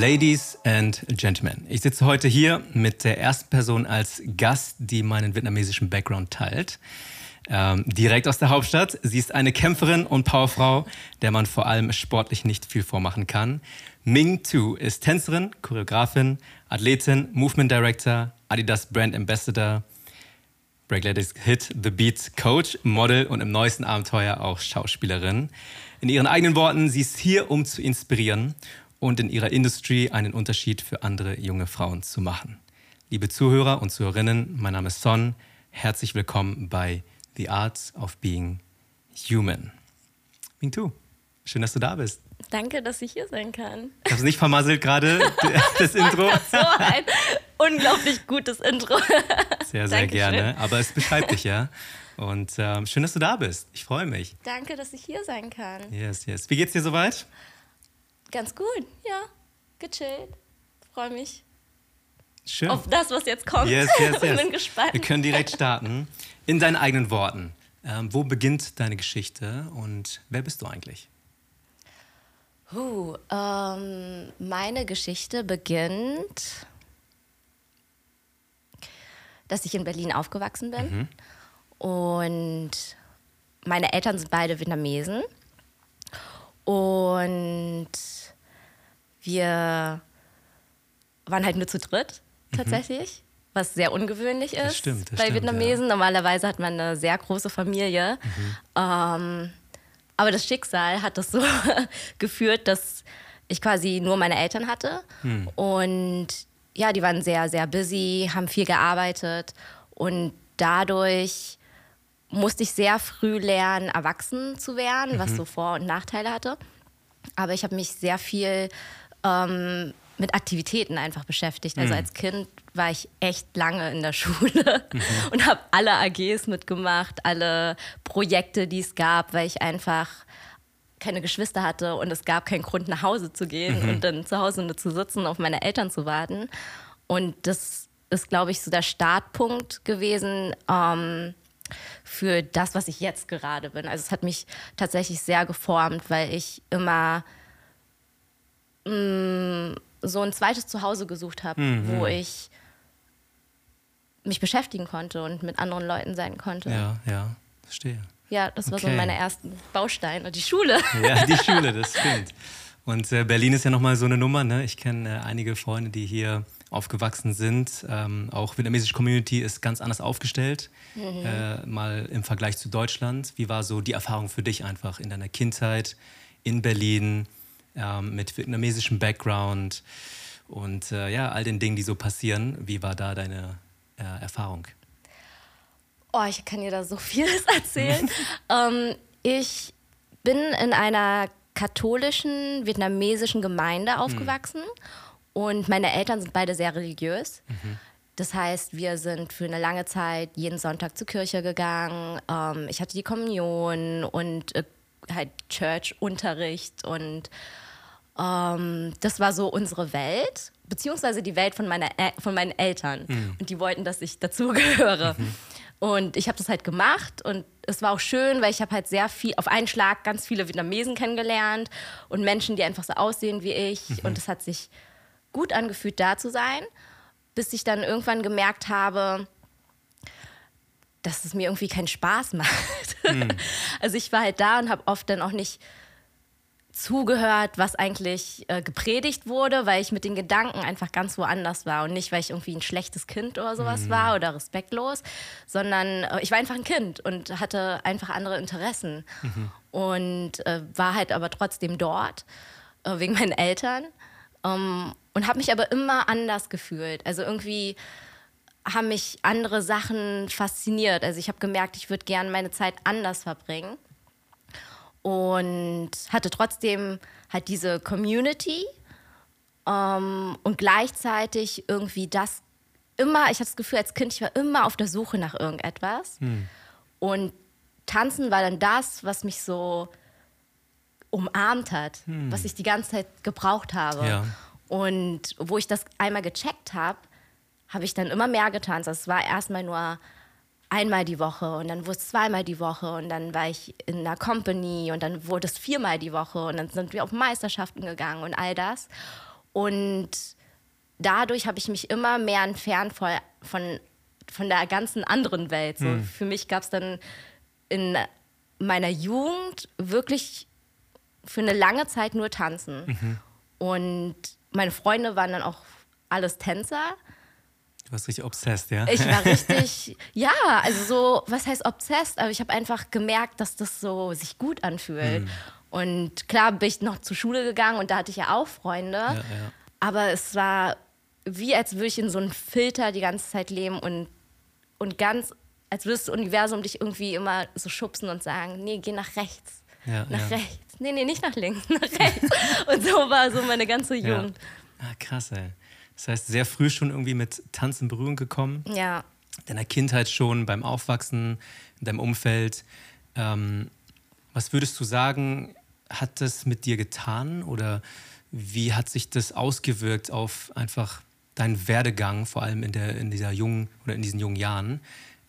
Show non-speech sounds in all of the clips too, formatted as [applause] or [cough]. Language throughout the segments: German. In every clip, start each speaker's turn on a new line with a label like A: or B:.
A: Ladies and Gentlemen, ich sitze heute hier mit der ersten Person als Gast, die meinen vietnamesischen Background teilt. Ähm, direkt aus der Hauptstadt. Sie ist eine Kämpferin und Powerfrau, der man vor allem sportlich nicht viel vormachen kann. Ming Tu ist Tänzerin, Choreografin, Athletin, Movement Director, Adidas Brand Ambassador, Break Ladies Hit The Beat Coach, Model und im neuesten Abenteuer auch Schauspielerin. In ihren eigenen Worten, sie ist hier, um zu inspirieren und in ihrer Industrie einen Unterschied für andere junge Frauen zu machen. Liebe Zuhörer und Zuhörerinnen, mein Name ist Son. Herzlich willkommen bei The Art of Being Human. Ming Tu, schön, dass du da bist.
B: Danke, dass ich hier sein kann.
A: Ich habe es nicht vermasselt gerade, [laughs] [laughs] das Intro. [laughs]
B: so ein unglaublich gutes Intro.
A: Sehr, sehr gerne. Aber es beschreibt dich ja. Und ähm, schön, dass du da bist. Ich freue mich.
B: Danke, dass ich hier sein kann.
A: Yes, yes. Wie geht's dir soweit?
B: Ganz gut, ja. Gechillt. Freue mich.
A: Schön.
B: Auf das, was jetzt kommt.
A: Yes, yes, [laughs] yes.
B: bin gespannt.
A: Wir können direkt starten. In deinen eigenen Worten. Ähm, wo beginnt deine Geschichte und wer bist du eigentlich?
B: Uh, ähm, meine Geschichte beginnt, dass ich in Berlin aufgewachsen bin. Mhm. Und meine Eltern sind beide Vietnamesen. Und wir waren halt nur zu dritt mhm. tatsächlich, mhm. was sehr ungewöhnlich ist
A: das stimmt, das
B: bei
A: stimmt,
B: Vietnamesen.
A: Ja.
B: Normalerweise hat man eine sehr große Familie. Mhm. Ähm, aber das Schicksal hat das so [laughs] geführt, dass ich quasi nur meine Eltern hatte. Hm. Und ja, die waren sehr, sehr busy, haben viel gearbeitet. Und dadurch musste ich sehr früh lernen, erwachsen zu werden, mhm. was so Vor- und Nachteile hatte. Aber ich habe mich sehr viel ähm, mit Aktivitäten einfach beschäftigt. Also mhm. als Kind war ich echt lange in der [laughs] Schule mhm. und habe alle AGs mitgemacht, alle Projekte, die es gab, weil ich einfach keine Geschwister hatte und es gab keinen Grund, nach Hause zu gehen mhm. und dann zu Hause nur zu sitzen, auf meine Eltern zu warten. Und das ist, glaube ich, so der Startpunkt gewesen ähm, für das, was ich jetzt gerade bin. Also es hat mich tatsächlich sehr geformt, weil ich immer mh, mm, so ein zweites Zuhause gesucht habe, mhm. wo ich mich beschäftigen konnte und mit anderen Leuten sein konnte.
A: Ja, ja, verstehe.
B: Ja, das war okay. so meine ersten Bausteine. Die Schule. [laughs]
A: Ja, die Schule, das [laughs] stimmt. Und äh, Berlin ist ja nochmal so eine Nummer. Ne? Ich kenne äh, einige Freunde, die hier aufgewachsen sind. Ähm, auch vietnamesische Community ist ganz anders aufgestellt, mhm. äh, mal im Vergleich zu Deutschland. Wie war so die Erfahrung für dich einfach in deiner Kindheit in Berlin ähm, mit vietnamesischem Background und äh, ja, all den Dingen, die so passieren? Wie war da deine äh, Erfahrung?
B: Oh, ich kann dir da so [laughs] vieles erzählen. [laughs] ähm, ich bin in einer katholischen vietnamesischen Gemeinde hm. aufgewachsen mhm. Und meine Eltern sind beide sehr religiös. Mhm. Das heißt, wir sind für eine lange Zeit jeden Sonntag zur Kirche gegangen. Ähm, ich hatte die Kommunion und äh, halt Church-Unterricht und ähm, das war so unsere Welt, beziehungsweise die Welt von, meiner, von meinen Eltern. Mhm. Und die wollten, dass ich dazugehöre. [laughs] Mhm. Und ich habe das halt gemacht und es war auch schön, weil ich habe halt sehr viel, auf einen Schlag ganz viele Vietnamesen kennengelernt und Menschen, die einfach so aussehen wie ich. Mhm. Und es hat sich gut angefühlt, da zu sein, bis ich dann irgendwann gemerkt habe, dass es mir irgendwie keinen Spaß [laughs] macht. Mhm. Also ich war halt da und habe oft dann auch nicht zugehört, was eigentlich äh, gepredigt wurde, weil ich mit den Gedanken einfach ganz woanders war und nicht, weil ich irgendwie ein schlechtes Kind oder sowas mhm. war oder respektlos, sondern äh, ich war einfach ein Kind und hatte einfach andere Interessen mhm. und äh, war halt aber trotzdem dort äh, wegen meinen Eltern ähm, und habe mich aber immer anders gefühlt. Also irgendwie haben mich andere Sachen fasziniert. Also ich habe gemerkt, ich würde gerne meine Zeit anders verbringen und hatte trotzdem halt diese Community ähm, und gleichzeitig irgendwie das immer, ich hatte das Gefühl als Kind, ich war immer auf der Suche nach irgendetwas hm. und Tanzen war dann das, was mich so umarmt hat, hm. was ich die ganze Zeit gebraucht habe. Ja. Und wo ich das einmal gecheckt habe, habe ich dann immer mehr getanzt. Also es war erstmal nur einmal die Woche und dann wurde es zweimal die Woche und dann war ich in einer Company und dann wurde es viermal die Woche und dann sind wir auf Meisterschaften gegangen und all das. Und dadurch habe ich mich immer mehr entfernt von, von, von der ganzen anderen Welt. So, mhm. Für mich gab es dann in meiner Jugend wirklich für eine lange Zeit nur Tanzen. Mhm. Und meine Freunde waren dann auch alles Tänzer.
A: Du warst richtig obsessed, ja?
B: Ich war [laughs] richtig, ja, also so, was heißt obsessed? Aber ich habe einfach gemerkt, dass das so sich gut anfühlt. Mhm. Und klar bin ich noch zur Schule gegangen und da hatte ich ja auch Freunde. Ja, ja. Aber es war wie, als würde ich in so einem Filter die ganze Zeit leben und, und ganz, als würde das Universum dich irgendwie immer so schubsen und sagen, nee, geh nach rechts. Ja, nach rechts nee, nee, nicht nach links, [laughs] nach rechts. und so war so meine ganze Jugend.
A: Ja. Ah, krass, ey. Das heißt, sehr früh schon irgendwie mit Tanz in Berührung gekommen.
B: Ja.
A: Deiner Kindheit schon, beim Aufwachsen, in deinem Umfeld. Ähm, was würdest du sagen, hat das mit dir getan oder wie hat sich das ausgewirkt auf einfach deinen Werdegang, vor allem in, der, in dieser jungen oder in diesen jungen Jahren,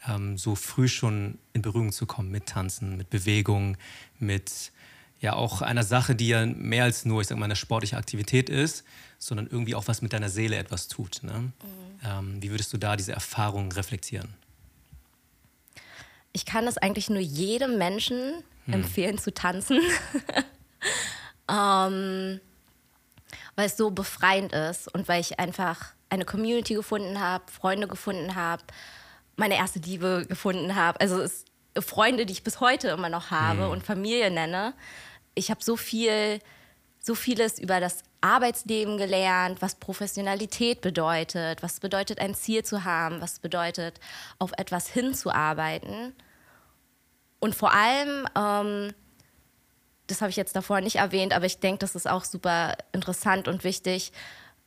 A: ähm, so früh schon in Berührung zu kommen mit Tanzen, mit Bewegung, mit ja auch einer Sache, die ja mehr als nur, ich sag mal, eine sportliche Aktivität ist, sondern irgendwie auch was mit deiner Seele etwas tut. Ne? Mhm. Ähm, wie würdest du da diese Erfahrung reflektieren?
B: Ich kann es eigentlich nur jedem Menschen hm. empfehlen zu tanzen, [laughs] ähm, weil es so befreiend ist und weil ich einfach eine Community gefunden habe, Freunde gefunden habe, meine erste Liebe gefunden habe. Also es, Freunde, die ich bis heute immer noch habe hm. und Familie nenne ich habe so viel, so vieles über das Arbeitsleben gelernt, was Professionalität bedeutet, was bedeutet ein Ziel zu haben, was bedeutet auf etwas hinzuarbeiten. Und vor allem, ähm, das habe ich jetzt davor nicht erwähnt, aber ich denke, das ist auch super interessant und wichtig,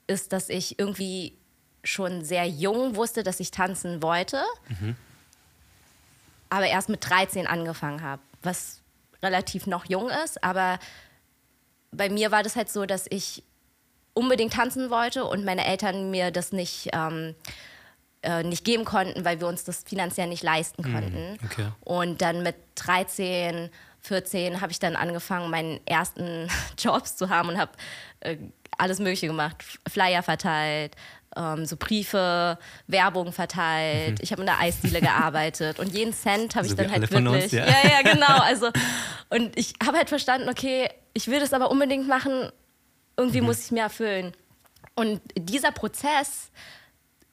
B: ist, dass ich irgendwie schon sehr jung wusste, dass ich tanzen wollte, mhm. aber erst mit 13 angefangen habe, was relativ noch jung ist, aber bei mir war das halt so, dass ich unbedingt tanzen wollte und meine Eltern mir das nicht, ähm, äh, nicht geben konnten, weil wir uns das finanziell nicht leisten hm, konnten. Okay. Und dann mit 13, 14 habe ich dann angefangen, meinen ersten [laughs] Jobs zu haben und habe äh, alles Mögliche gemacht. Flyer verteilt, ähm, so Briefe, Werbung verteilt. Mhm. Ich habe in der Eisdiele gearbeitet und jeden Cent habe also ich dann halt wirklich. Uns, ja. ja, ja, genau. [laughs] Also und ich habe halt verstanden, okay, ich will das aber unbedingt machen. Irgendwie mhm. muss ich mir erfüllen. Und dieser Prozess,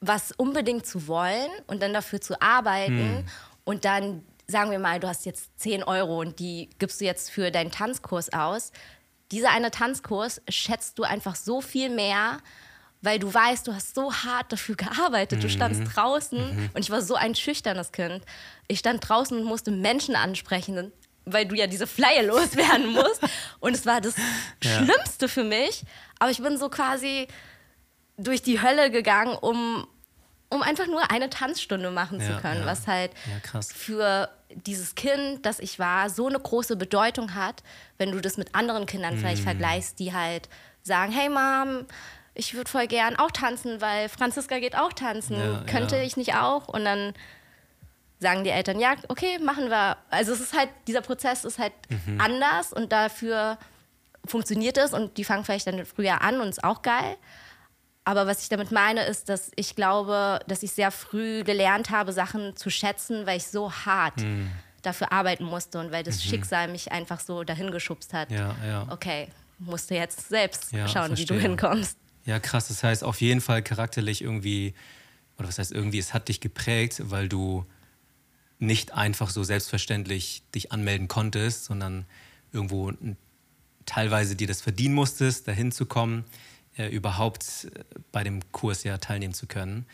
B: was unbedingt zu wollen und dann dafür zu arbeiten mhm. und dann sagen wir mal, du hast jetzt 10 Euro und die gibst du jetzt für deinen Tanzkurs aus. Dieser eine Tanzkurs schätzt du einfach so viel mehr, weil du weißt, du hast so hart dafür gearbeitet. Du standst mhm. draußen mhm. und ich war so ein schüchternes Kind. Ich stand draußen und musste Menschen ansprechen, weil du ja diese Flyer [laughs] loswerden musst. und es war das ja. Schlimmste für mich. Aber ich bin so quasi durch die Hölle gegangen, um, um einfach nur eine Tanzstunde machen ja, zu können, ja. was halt für dieses Kind, das ich war, so eine große Bedeutung hat, wenn du das mit anderen Kindern vielleicht mhm. vergleichst, die halt sagen, hey Mom, ich würde voll gern auch tanzen, weil Franziska geht auch tanzen. Ja, Könnte ja. ich nicht auch? Und dann sagen die Eltern, ja, okay, machen wir. Also es ist halt, dieser Prozess ist halt mhm. anders und dafür funktioniert es und die fangen vielleicht dann früher an und ist auch geil. Aber was ich damit meine, ist, dass ich glaube, dass ich sehr früh gelernt habe, Sachen zu schätzen, weil ich so hart mhm. dafür arbeiten musste und weil das mhm. Schicksal mich einfach so dahin geschubst hat.
A: Ja, ja.
B: Okay, musst du jetzt selbst ja, schauen, verstehe. wie du hinkommst.
A: Ja, krass. Das heißt, auf jeden Fall charakterlich irgendwie, oder was heißt irgendwie, es hat dich geprägt, weil du nicht einfach so selbstverständlich dich anmelden konntest, sondern irgendwo teilweise dir das verdienen musstest, dahin zu kommen, äh, überhaupt äh, bei dem Kurs ja teilnehmen zu können.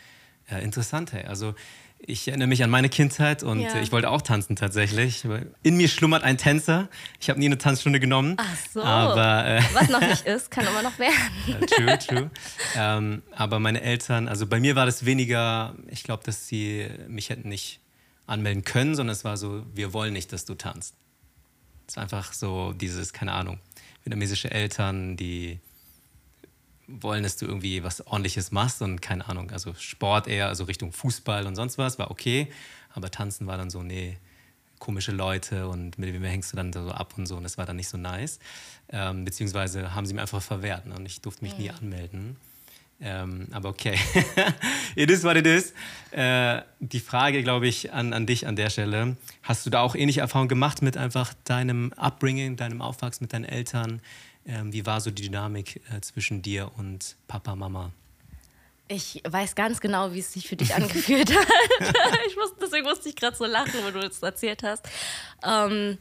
A: Äh, interessant, hey. Also ich erinnere mich an meine Kindheit und ja. ich wollte auch tanzen tatsächlich. In mir schlummert ein Tänzer. Ich habe nie eine Tanzstunde genommen.
B: Ach so. Aber, äh, Was noch nicht [laughs] ist, kann immer noch werden.
A: true, true. Ähm, aber meine Eltern, also bei mir war das weniger, ich glaube, dass sie mich hätten nicht anmelden können, sondern es war so, wir wollen nicht, dass du tanzt. Es war einfach so dieses, keine Ahnung, vietnamesische Eltern, die wollen, dass du irgendwie was Ordentliches machst und keine Ahnung, also Sport eher, also Richtung Fußball und sonst was, war okay, aber Tanzen war dann so, nee, komische Leute und mit wem hängst du dann so ab und so und das war dann nicht so nice. Ähm, beziehungsweise haben sie mir einfach verwehrt ne? und ich durfte mich mhm. nie anmelden. Ähm, aber okay, [laughs] it is what it is. Äh, die Frage, glaube ich, an, an dich an der Stelle. Hast du da auch ähnliche Erfahrungen gemacht mit einfach deinem Upbringing, deinem Aufwachsen mit deinen Eltern? Ähm, wie war so die Dynamik äh, zwischen dir und Papa, Mama?
B: Ich weiß ganz genau, wie es sich für dich angefühlt hat. [laughs] ich muss, deswegen musste ich gerade so lachen, wenn du es erzählt hast. Ähm,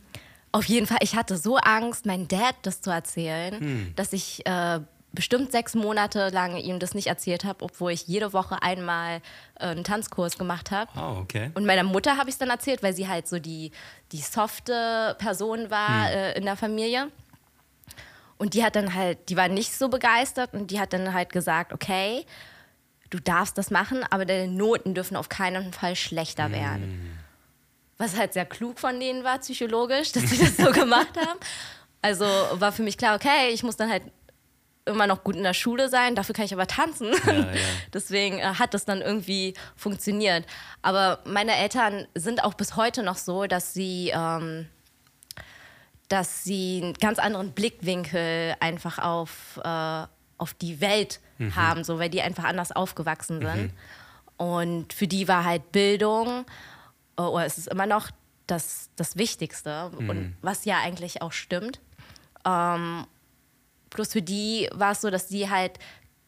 B: auf jeden Fall, ich hatte so Angst, meinem Dad das zu erzählen, hm. dass ich äh, bestimmt sechs Monate lang ihm das nicht erzählt habe, obwohl ich jede Woche einmal äh, einen Tanzkurs gemacht habe.
A: Oh, okay.
B: Und meiner Mutter habe ich es dann erzählt, weil sie halt so die, die softe Person war hm. äh, in der Familie. Und die hat dann halt, die war nicht so begeistert und die hat dann halt gesagt, okay, du darfst das machen, aber deine Noten dürfen auf keinen Fall schlechter hm. werden. Was halt sehr klug von denen war, psychologisch, dass sie das so [laughs] gemacht haben. Also war für mich klar, okay, ich muss dann halt immer noch gut in der Schule sein, dafür kann ich aber tanzen. Ja, ja. [laughs] Deswegen äh, hat das dann irgendwie funktioniert. Aber meine Eltern sind auch bis heute noch so, dass sie, ähm, dass sie einen ganz anderen Blickwinkel einfach auf, äh, auf die Welt mhm. haben, so, weil die einfach anders aufgewachsen sind. Mhm. Und für die war halt Bildung, äh, oder es ist immer noch das, das Wichtigste, mhm. und was ja eigentlich auch stimmt. Ähm, Bloß für die war es so, dass die halt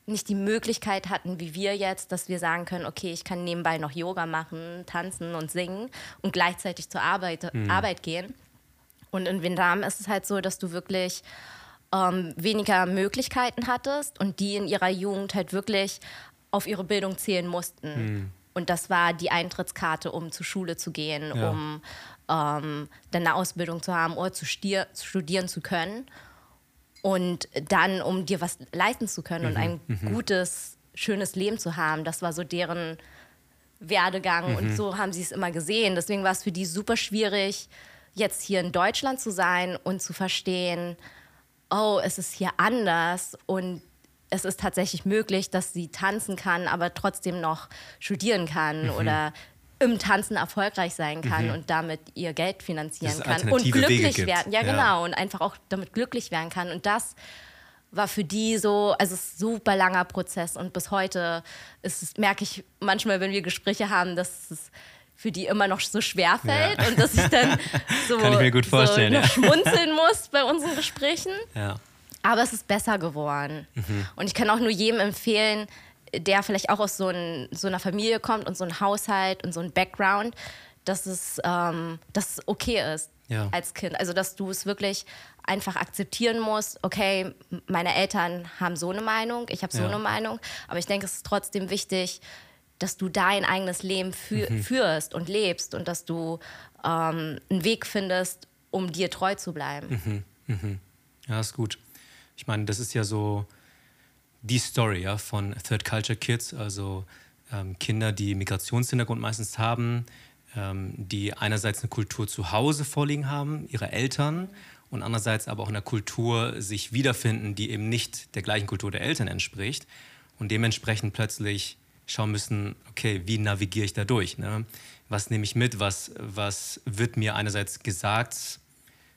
B: nicht die Möglichkeit hatten, wie wir jetzt, dass wir sagen können, okay, ich kann nebenbei noch Yoga machen, tanzen und singen und gleichzeitig zur Arbeit, mhm. Arbeit gehen. Und in Vietnam ist es halt so, dass du wirklich ähm, weniger Möglichkeiten hattest und die in ihrer Jugend halt wirklich auf ihre Bildung zählen mussten. Mhm. Und das war die Eintrittskarte, um zur Schule zu gehen, ja. um ähm, dann eine Ausbildung zu haben oder zu studieren zu können. Und dann, um dir was leisten zu können mhm. und ein mhm. gutes, schönes Leben zu haben, das war so deren Werdegang mhm. und so haben sie es immer gesehen. Deswegen war es für die super schwierig, jetzt hier in Deutschland zu sein und zu verstehen, oh, es ist hier anders und es ist tatsächlich möglich, dass sie tanzen kann, aber trotzdem noch studieren kann mhm. oder im Tanzen erfolgreich sein kann mhm. und damit ihr Geld finanzieren kann und glücklich werden. Ja, ja, genau. Und einfach auch damit glücklich werden kann. Und das war für die so, also es ist ein super langer Prozess. Und bis heute ist merke ich manchmal, wenn wir Gespräche haben, dass es für die immer noch so schwer fällt ja. und dass ich dann [laughs] so,
A: Kann ich mir gut vorstellen,
B: so ja. schmunzeln [laughs] muss bei unseren Gesprächen. Ja. Aber es ist besser geworden. Mhm. Und ich kann auch nur jedem empfehlen, der vielleicht auch aus so, ein, so einer Familie kommt und so ein Haushalt und so ein Background, dass es, ähm, dass es okay ist als Kind. Also, dass du es wirklich einfach akzeptieren musst, okay, meine Eltern haben so eine Meinung, ich habe so eine Meinung, aber ich denke, es ist trotzdem wichtig, dass du dein eigenes Leben fü mhm. führst und lebst und dass du ähm, einen Weg findest, um dir treu zu bleiben.
A: Mhm. Mhm. Ja, ist gut. Ich meine, das ist ja so, die Story ja, von Third Culture Kids, also ähm, Kinder, die Migrationshintergrund meistens haben, ähm, die einerseits eine Kultur zu Hause vorliegen haben, ihre Eltern, und andererseits aber auch in einer Kultur sich wiederfinden, die eben nicht der gleichen Kultur der Eltern entspricht und dementsprechend plötzlich schauen müssen, okay, wie navigiere ich da durch? Ne? Was nehme ich mit? Was, was wird mir einerseits gesagt,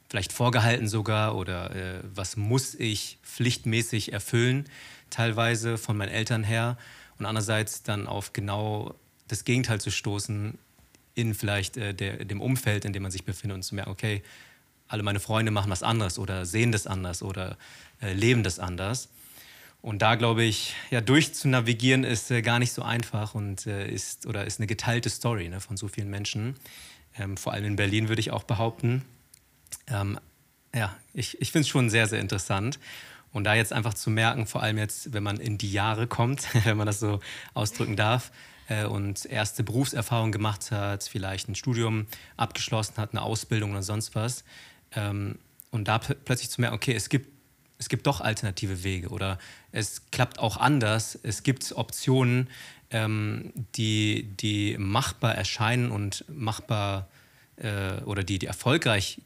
A: vielleicht vorgehalten sogar, oder äh, was muss ich pflichtmäßig erfüllen? teilweise von meinen Eltern her und andererseits dann auf genau das Gegenteil zu stoßen in vielleicht äh, der, dem Umfeld, in dem man sich befindet und zu merken, okay, alle meine Freunde machen was anderes oder sehen das anders oder äh, leben das anders. Und da glaube ich, ja, durchzunavigieren ist äh, gar nicht so einfach und äh, ist oder ist eine geteilte Story ne, von so vielen Menschen. Ähm, vor allem in Berlin würde ich auch behaupten. Ähm, ja, ich, ich finde es schon sehr, sehr interessant. Und da jetzt einfach zu merken, vor allem jetzt, wenn man in die Jahre kommt, [laughs] wenn man das so ausdrücken darf, äh, und erste Berufserfahrung gemacht hat, vielleicht ein Studium abgeschlossen hat, eine Ausbildung oder sonst was, ähm, und da plötzlich zu merken, okay, es gibt, es gibt doch alternative Wege oder es klappt auch anders, es gibt Optionen, ähm, die, die machbar erscheinen und machbar äh, oder die, die erfolgreich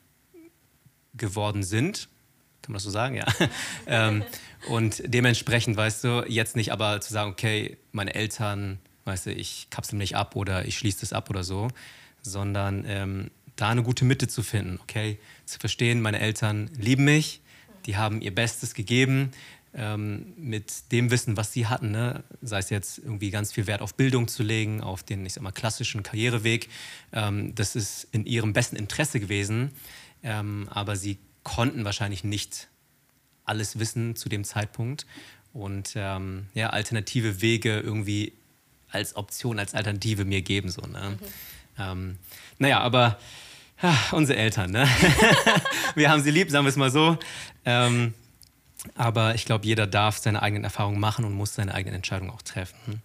A: geworden sind kann man das so sagen? Ja. [laughs] ähm, und dementsprechend, weißt du, jetzt nicht aber zu sagen, okay, meine Eltern, weißt du, ich kapsel mich ab oder ich schließe das ab oder so, sondern ähm, da eine gute Mitte zu finden, okay? Zu verstehen, meine Eltern lieben mich, die haben ihr Bestes gegeben, ähm, mit dem Wissen, was sie hatten, ne? sei es jetzt irgendwie ganz viel Wert auf Bildung zu legen, auf den, ich sag mal, klassischen Karriereweg, ähm, das ist in ihrem besten Interesse gewesen, ähm, aber sie konnten wahrscheinlich nicht alles wissen zu dem Zeitpunkt und ähm, ja, alternative Wege irgendwie als Option, als Alternative mir geben. So, ne? Mhm. Ähm, naja, aber unsere Eltern, ne? [laughs] wir haben sie lieb, sagen wir es mal so. Ähm, aber ich glaube, jeder darf seine eigenen Erfahrungen machen und muss seine eigenen Entscheidungen auch treffen.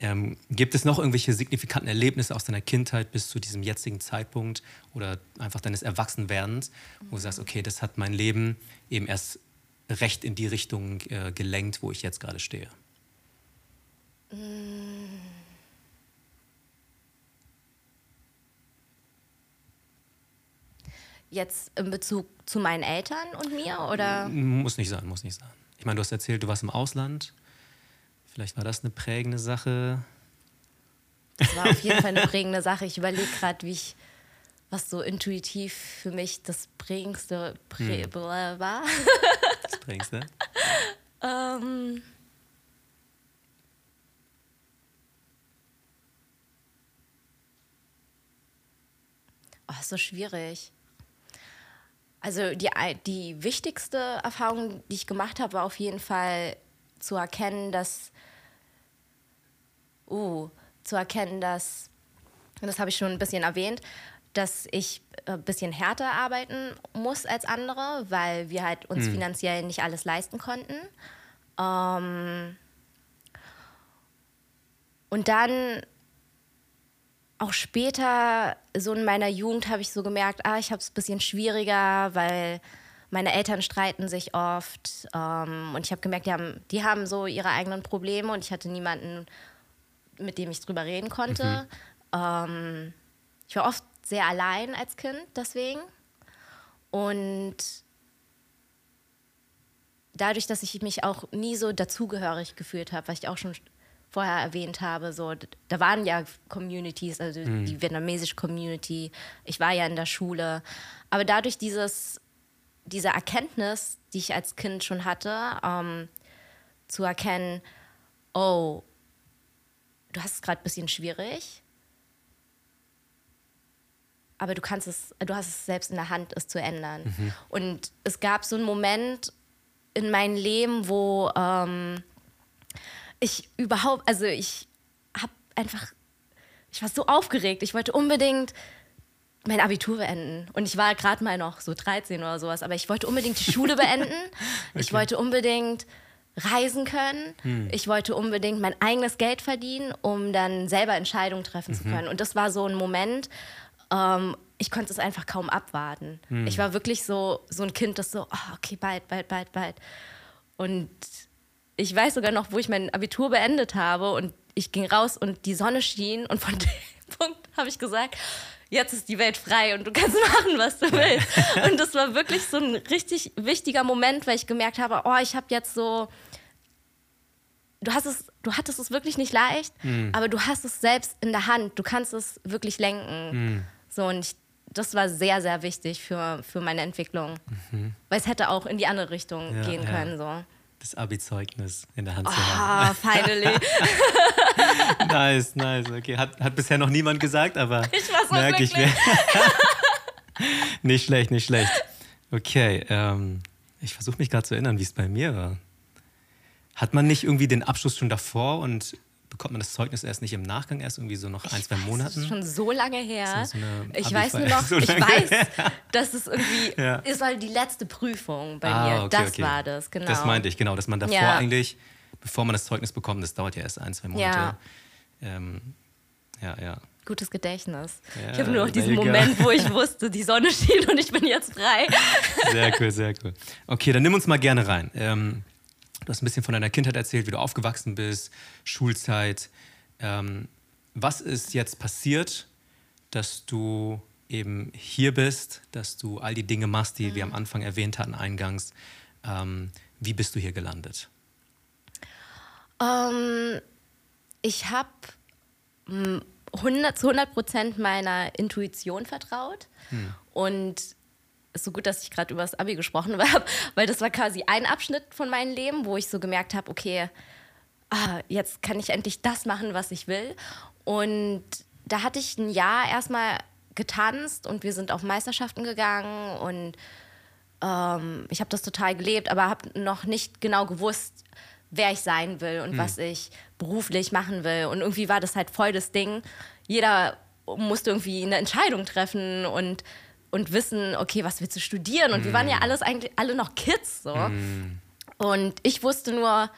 A: Ähm, gibt es noch irgendwelche signifikanten Erlebnisse aus deiner Kindheit bis zu diesem jetzigen Zeitpunkt oder einfach deines Erwachsenwerdens, wo du sagst, okay, das hat mein Leben eben erst recht in die Richtung äh, gelenkt, wo ich jetzt gerade stehe?
B: Jetzt in Bezug zu meinen Eltern und mir oder?
A: Muss nicht sein, muss nicht sein. Ich meine, du hast erzählt, du warst im Ausland. Vielleicht war das eine prägende Sache.
B: Das war auf jeden Fall eine prägende Sache. Ich überlege gerade, wie ich, was so intuitiv für mich das prägendste Prä hm. war.
A: Das prägendste? [laughs]
B: ähm. Oh, ist so schwierig. Also die, die wichtigste Erfahrung, die ich gemacht habe, war auf jeden Fall zu erkennen, dass, uh, zu erkennen, dass, das habe ich schon ein bisschen erwähnt, dass ich ein bisschen härter arbeiten muss als andere, weil wir halt uns mhm. finanziell nicht alles leisten konnten. Ähm und dann auch später, so in meiner Jugend, habe ich so gemerkt, ah, ich habe es ein bisschen schwieriger, weil meine Eltern streiten sich oft. Ähm, und ich habe gemerkt, die haben, die haben so ihre eigenen Probleme und ich hatte niemanden, mit dem ich drüber reden konnte. Mhm. Ähm, ich war oft sehr allein als Kind deswegen. Und dadurch, dass ich mich auch nie so dazugehörig gefühlt habe, was ich auch schon vorher erwähnt habe, so, da waren ja Communities, also mhm. die vietnamesische Community, ich war ja in der Schule, aber dadurch dieses, diese Erkenntnis, die ich als Kind schon hatte, ähm, zu erkennen, oh, du hast es gerade ein bisschen schwierig, aber du kannst es, du hast es selbst in der Hand, es zu ändern. Mhm. Und es gab so einen Moment in meinem Leben, wo ähm, ich überhaupt, also ich habe einfach, ich war so aufgeregt. Ich wollte unbedingt mein Abitur beenden. Und ich war gerade mal noch so 13 oder sowas, aber ich wollte unbedingt die Schule beenden. [laughs] okay. Ich wollte unbedingt reisen können. Hm. Ich wollte unbedingt mein eigenes Geld verdienen, um dann selber Entscheidungen treffen mhm. zu können. Und das war so ein Moment, ähm, ich konnte es einfach kaum abwarten. Hm. Ich war wirklich so, so ein Kind, das so, oh, okay, bald, bald, bald, bald. Und ich weiß sogar noch, wo ich mein Abitur beendet habe und ich ging raus und die Sonne schien und von [laughs] dem Punkt habe ich gesagt, jetzt ist die Welt frei und du kannst [laughs] machen, was du willst. Und das war wirklich so ein richtig wichtiger Moment, weil ich gemerkt habe, oh, ich habe jetzt so, du hast es, du hattest es wirklich nicht leicht, mhm. aber du hast es selbst in der Hand, du kannst es wirklich lenken. Mhm. So und ich, das war sehr, sehr wichtig für, für meine Entwicklung, mhm. weil es hätte auch in die andere Richtung ja, gehen können. So
A: das Abi-Zeugnis in der Hand
B: oh,
A: zu haben.
B: Ah, finally. [laughs]
A: nice, nice. Okay, hat, hat bisher noch niemand gesagt, aber [laughs]
B: ich war so merke ich. [laughs]
A: nicht schlecht, nicht schlecht. Okay, ähm, ich versuche mich gerade zu erinnern, wie es bei mir war. Hat man nicht irgendwie den Abschluss schon davor und bekommt man das Zeugnis erst nicht im Nachgang, erst irgendwie so noch ein, zwei Monaten? Das
B: ist schon so lange her. [laughs] So ich weiß nur noch, so ich weiß, dass es irgendwie [laughs] ja. ist halt die letzte Prüfung bei ah, mir. Okay, das okay. war das, genau.
A: Das meinte ich, genau, dass man davor ja. eigentlich, bevor man das Zeugnis bekommt, das dauert ja erst ein, zwei Monate. Ja, ähm, ja. ja.
B: Gutes Gedächtnis. Ja, ich habe nur noch diesen Moment, wo ich [laughs] wusste, die Sonne schien und ich bin jetzt frei.
A: Sehr cool, sehr cool. Okay, dann nimm uns mal gerne rein. Ähm, Du hast ein bisschen von deiner Kindheit erzählt, wie du aufgewachsen bist, Schulzeit. Ähm, was ist jetzt passiert, dass du eben hier bist, dass du all die Dinge machst, die mhm. wir am Anfang erwähnt hatten, eingangs? Ähm, wie bist du hier gelandet?
B: Um, ähm, ich habe 100, zu 100 Prozent meiner Intuition vertraut. Hm. Und ist so gut, dass ich gerade über das Abi gesprochen [laughs] habe, weil das war quasi ein Abschnitt von meinem Leben, wo ich so gemerkt habe, okay, ah, jetzt kann ich endlich das machen, was ich will. Und da hatte ich ein Jahr erstmal getanzt und wir sind auf Meisterschaften gegangen und ähm, ich habe das total gelebt, aber habe noch nicht genau gewusst, wer ich sein will und hm. was ich beruflich machen will. Und irgendwie war das halt voll das Ding. Jeder musste irgendwie eine Entscheidung treffen und, und wissen, okay, was willst du studieren? Und hm. wir waren ja hm. alles eigentlich alle noch Kids so. Hm. Und ich wusste nur,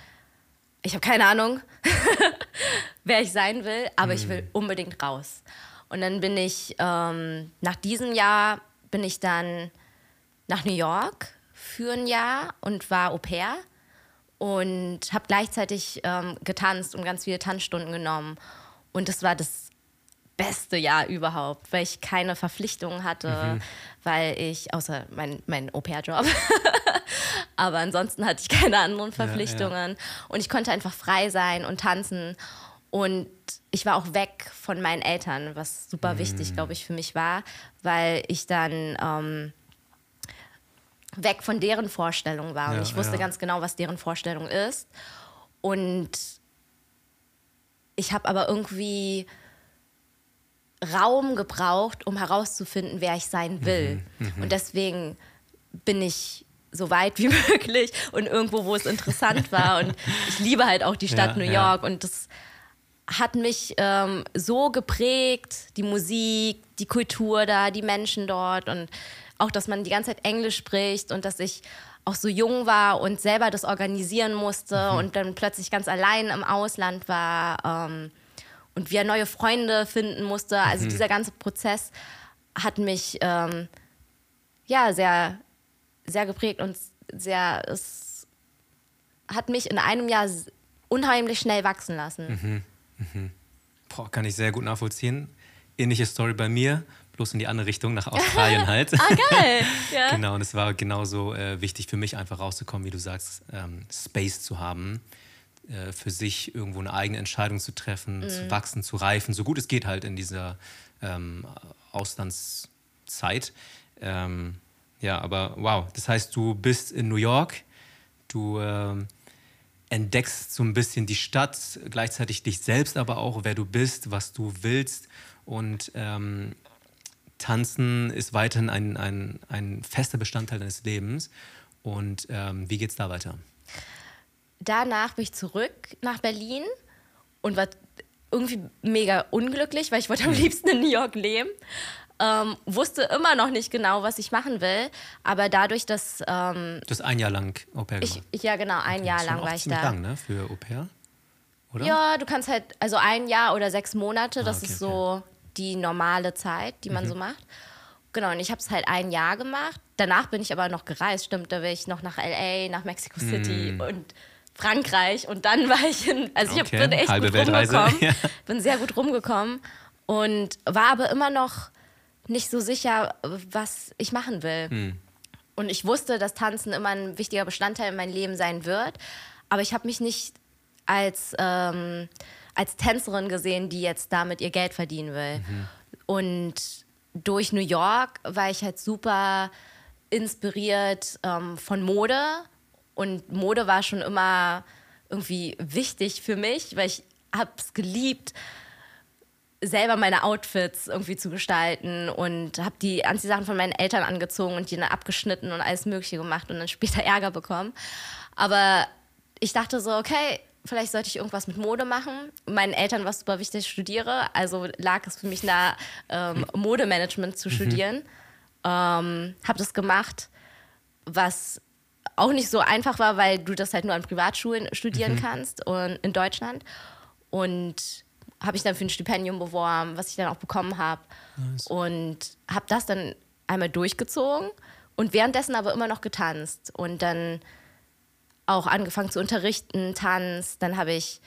B: ich habe keine Ahnung, [laughs] wer ich sein will, aber ich will hm. unbedingt raus. Und dann bin ich, ähm, nach diesem Jahr bin ich dann nach New York für ein Jahr und war Au pair und habe gleichzeitig ähm, getanzt und ganz viele Tanzstunden genommen. Und das war das beste Jahr überhaupt, weil ich keine Verpflichtungen hatte, mhm. weil ich, außer mein, mein Au-pair-Job, [laughs] aber ansonsten hatte ich keine anderen Verpflichtungen. Ja, ja. Und ich konnte einfach frei sein und tanzen. Und ich war auch weg von meinen Eltern, was super mhm. wichtig, glaube ich, für mich war, weil ich dann ähm, weg von deren Vorstellung war. Und ja, ich wusste ja. ganz genau, was deren Vorstellung ist. Und ich habe aber irgendwie Raum gebraucht, um herauszufinden, wer ich sein will. Mhm, mh. Und deswegen bin ich so weit wie [laughs] möglich und irgendwo, wo es interessant war. Und ich liebe halt auch die Stadt ja, New York. Und das hat mich ähm, so geprägt, die Musik, die Kultur da, die Menschen dort. Und auch, dass man die ganze Zeit Englisch spricht und dass ich auch so jung war und selber das organisieren musste mhm. und dann plötzlich ganz allein im Ausland war ähm, und wieder neue Freunde finden musste. Also mhm. dieser ganze Prozess hat mich ähm, ja sehr, sehr geprägt und sehr, es hat mich in einem Jahr unheimlich schnell wachsen lassen.
A: Mhm. Mhm. Boah, kann ich sehr gut nachvollziehen. Ähnliche Story bei mir bloß in die andere Richtung, nach Australien [laughs] halt.
B: ah, geil. [laughs] Ja.
A: genau, und es war genauso äh, wichtig für mich, einfach rauszukommen, wie du sagst, ähm, Space zu haben, äh, für sich irgendwo eine eigene Entscheidung zu treffen, mhm. zu wachsen, zu reifen, so gut es geht halt in dieser ähm, Auslandszeit. Ähm, ja, aber wow, das heißt, du bist in New York, du ähm, entdeckst so ein bisschen die Stadt, gleichzeitig dich selbst, aber auch wer du bist, was du willst und ähm, Tanzen ist weiterhin ein, ein, ein fester Bestandteil deines Lebens. Und ähm, wie es da weiter?
B: Danach bin ich zurück nach Berlin und war irgendwie mega unglücklich, weil ich wollte am mhm. liebsten in New York leben. Ähm, wusste immer noch nicht genau, was ich machen will, aber dadurch, dass... Ähm,
A: du hast ein Jahr lang Au pair gemacht?
B: Ich, ja, genau, ein okay. Jahr lang war ich da.
A: lang, ne, für Au pair? Oder?
B: Ja, du kannst halt, also ein Jahr oder sechs Monate, ah, das okay, ist so okay die normale Zeit, die man mhm. so macht. Genau, und ich habe es halt ein Jahr gemacht. Danach bin ich aber noch gereist, stimmt, da bin ich noch nach LA, nach Mexico City mhm. und Frankreich und dann war ich in, also ich okay. hab, bin echt Halbe gut Weltreise. rumgekommen, [laughs] ja. bin sehr gut rumgekommen und war aber immer noch nicht so sicher, was ich machen will. Mhm. Und ich wusste, dass Tanzen immer ein wichtiger Bestandteil in meinem Leben sein wird, aber ich habe mich nicht als ähm, als Tänzerin gesehen, die jetzt damit ihr Geld verdienen will. Mhm. Und durch New York war ich halt super inspiriert ähm, von Mode. Und Mode war schon immer irgendwie wichtig für mich, weil ich habe es geliebt, selber meine Outfits irgendwie zu gestalten und habe die Anziehsachen von meinen Eltern angezogen und die dann abgeschnitten und alles Mögliche gemacht und dann [laughs] später Ärger bekommen. Aber ich dachte so, okay, vielleicht sollte ich irgendwas mit Mode machen. Meinen Eltern war es super wichtig, ich studiere. Also lag es für mich nahe, ähm, Modemanagement zu mhm. studieren. Ähm, habe das gemacht, was auch nicht so einfach war, weil du das halt nur an Privatschulen studieren mhm. kannst und in Deutschland. Und habe ich dann für ein Stipendium beworben, was ich dann auch bekommen habe. Nice. Und habe das dann einmal durchgezogen und währenddessen aber immer noch getanzt. Und dann auch angefangen zu unterrichten, Tanz. Dann habe ich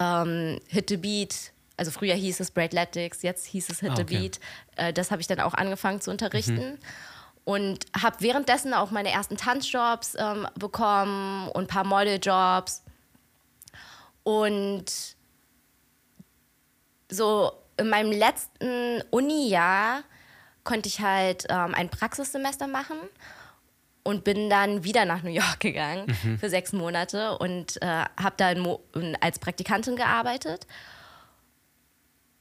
B: ähm, Hit the Beat, also früher hieß es Breakletics, jetzt hieß es Hit ah, the okay. Beat. Äh, das habe ich dann auch angefangen zu unterrichten. Mhm. Und habe währenddessen auch meine ersten Tanzjobs ähm, bekommen und ein paar Modeljobs. Und so in meinem letzten Uni-Jahr konnte ich halt ähm, ein Praxissemester machen und bin dann wieder nach New York [laughs] gegangen mhm. für sechs Monate und äh, habe da als Praktikantin gearbeitet.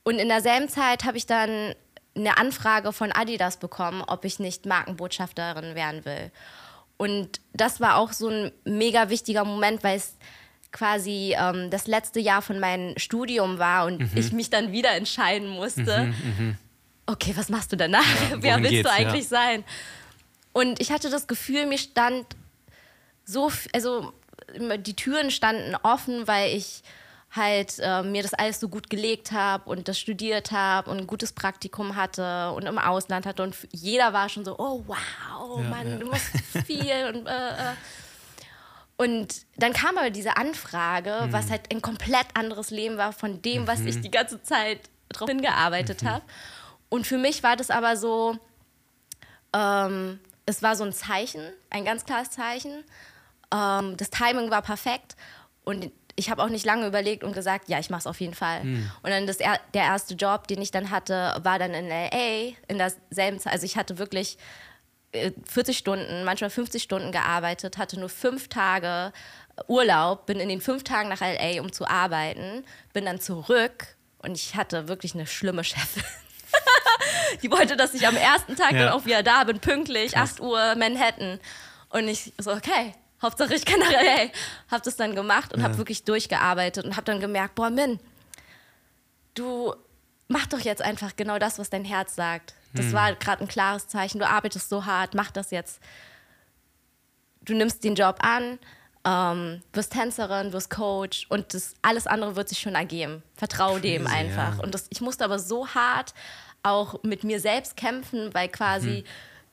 B: Und in derselben Zeit habe ich dann eine Anfrage von Adidas bekommen, ob ich nicht Markenbotschafterin werden will. Und das war auch so ein mega wichtiger Moment, weil es quasi ähm, das letzte Jahr von meinem Studium war und mhm. ich mich dann wieder entscheiden musste. Mhm, mhm. okay, was machst du danach? Ja, [laughs] Wer willst du eigentlich ja. sein? Und ich hatte das Gefühl, mir stand so, also die Türen standen offen, weil ich halt äh, mir das alles so gut gelegt habe und das studiert habe und ein gutes Praktikum hatte und im Ausland hatte und jeder war schon so, oh wow, ja, Mann, ja. du musst viel und äh, äh. Und dann kam aber diese Anfrage, mhm. was halt ein komplett anderes Leben war von dem, mhm. was ich mhm. die ganze Zeit drauf hingearbeitet mhm. habe. Und für mich war das aber so, ähm, es war so ein Zeichen, ein ganz klares Zeichen. Ähm, das Timing war perfekt und ich habe auch nicht lange überlegt und gesagt, ja, ich mache es auf jeden Fall. Mhm. Und dann das, der erste Job, den ich dann hatte, war dann in LA in derselben Zeit. Also ich hatte wirklich 40 äh, Stunden, manchmal 50 Stunden gearbeitet, hatte nur fünf Tage Urlaub, bin in den fünf Tagen nach LA, um zu arbeiten, bin dann zurück und ich hatte wirklich eine schlimme Chefin. [laughs] Die wollte, dass ich am ersten Tag ja. dann auch wieder da bin, pünktlich, Krass. 8 Uhr, Manhattan. Und ich so, okay, Hauptsache ich kann nach LA. Hab das dann gemacht und ja. habe wirklich durchgearbeitet und habe dann gemerkt, boah, Min, du mach doch jetzt einfach genau das, was dein Herz sagt. Das hm. war gerade ein klares Zeichen. Du arbeitest so hart, mach das jetzt. Du nimmst den Job an, ähm, wirst Tänzerin, wirst Coach und das alles andere wird sich schon ergeben. Vertraue dem einfach. Ja. Und das, ich musste aber so hart auch mit mir selbst kämpfen, weil quasi hm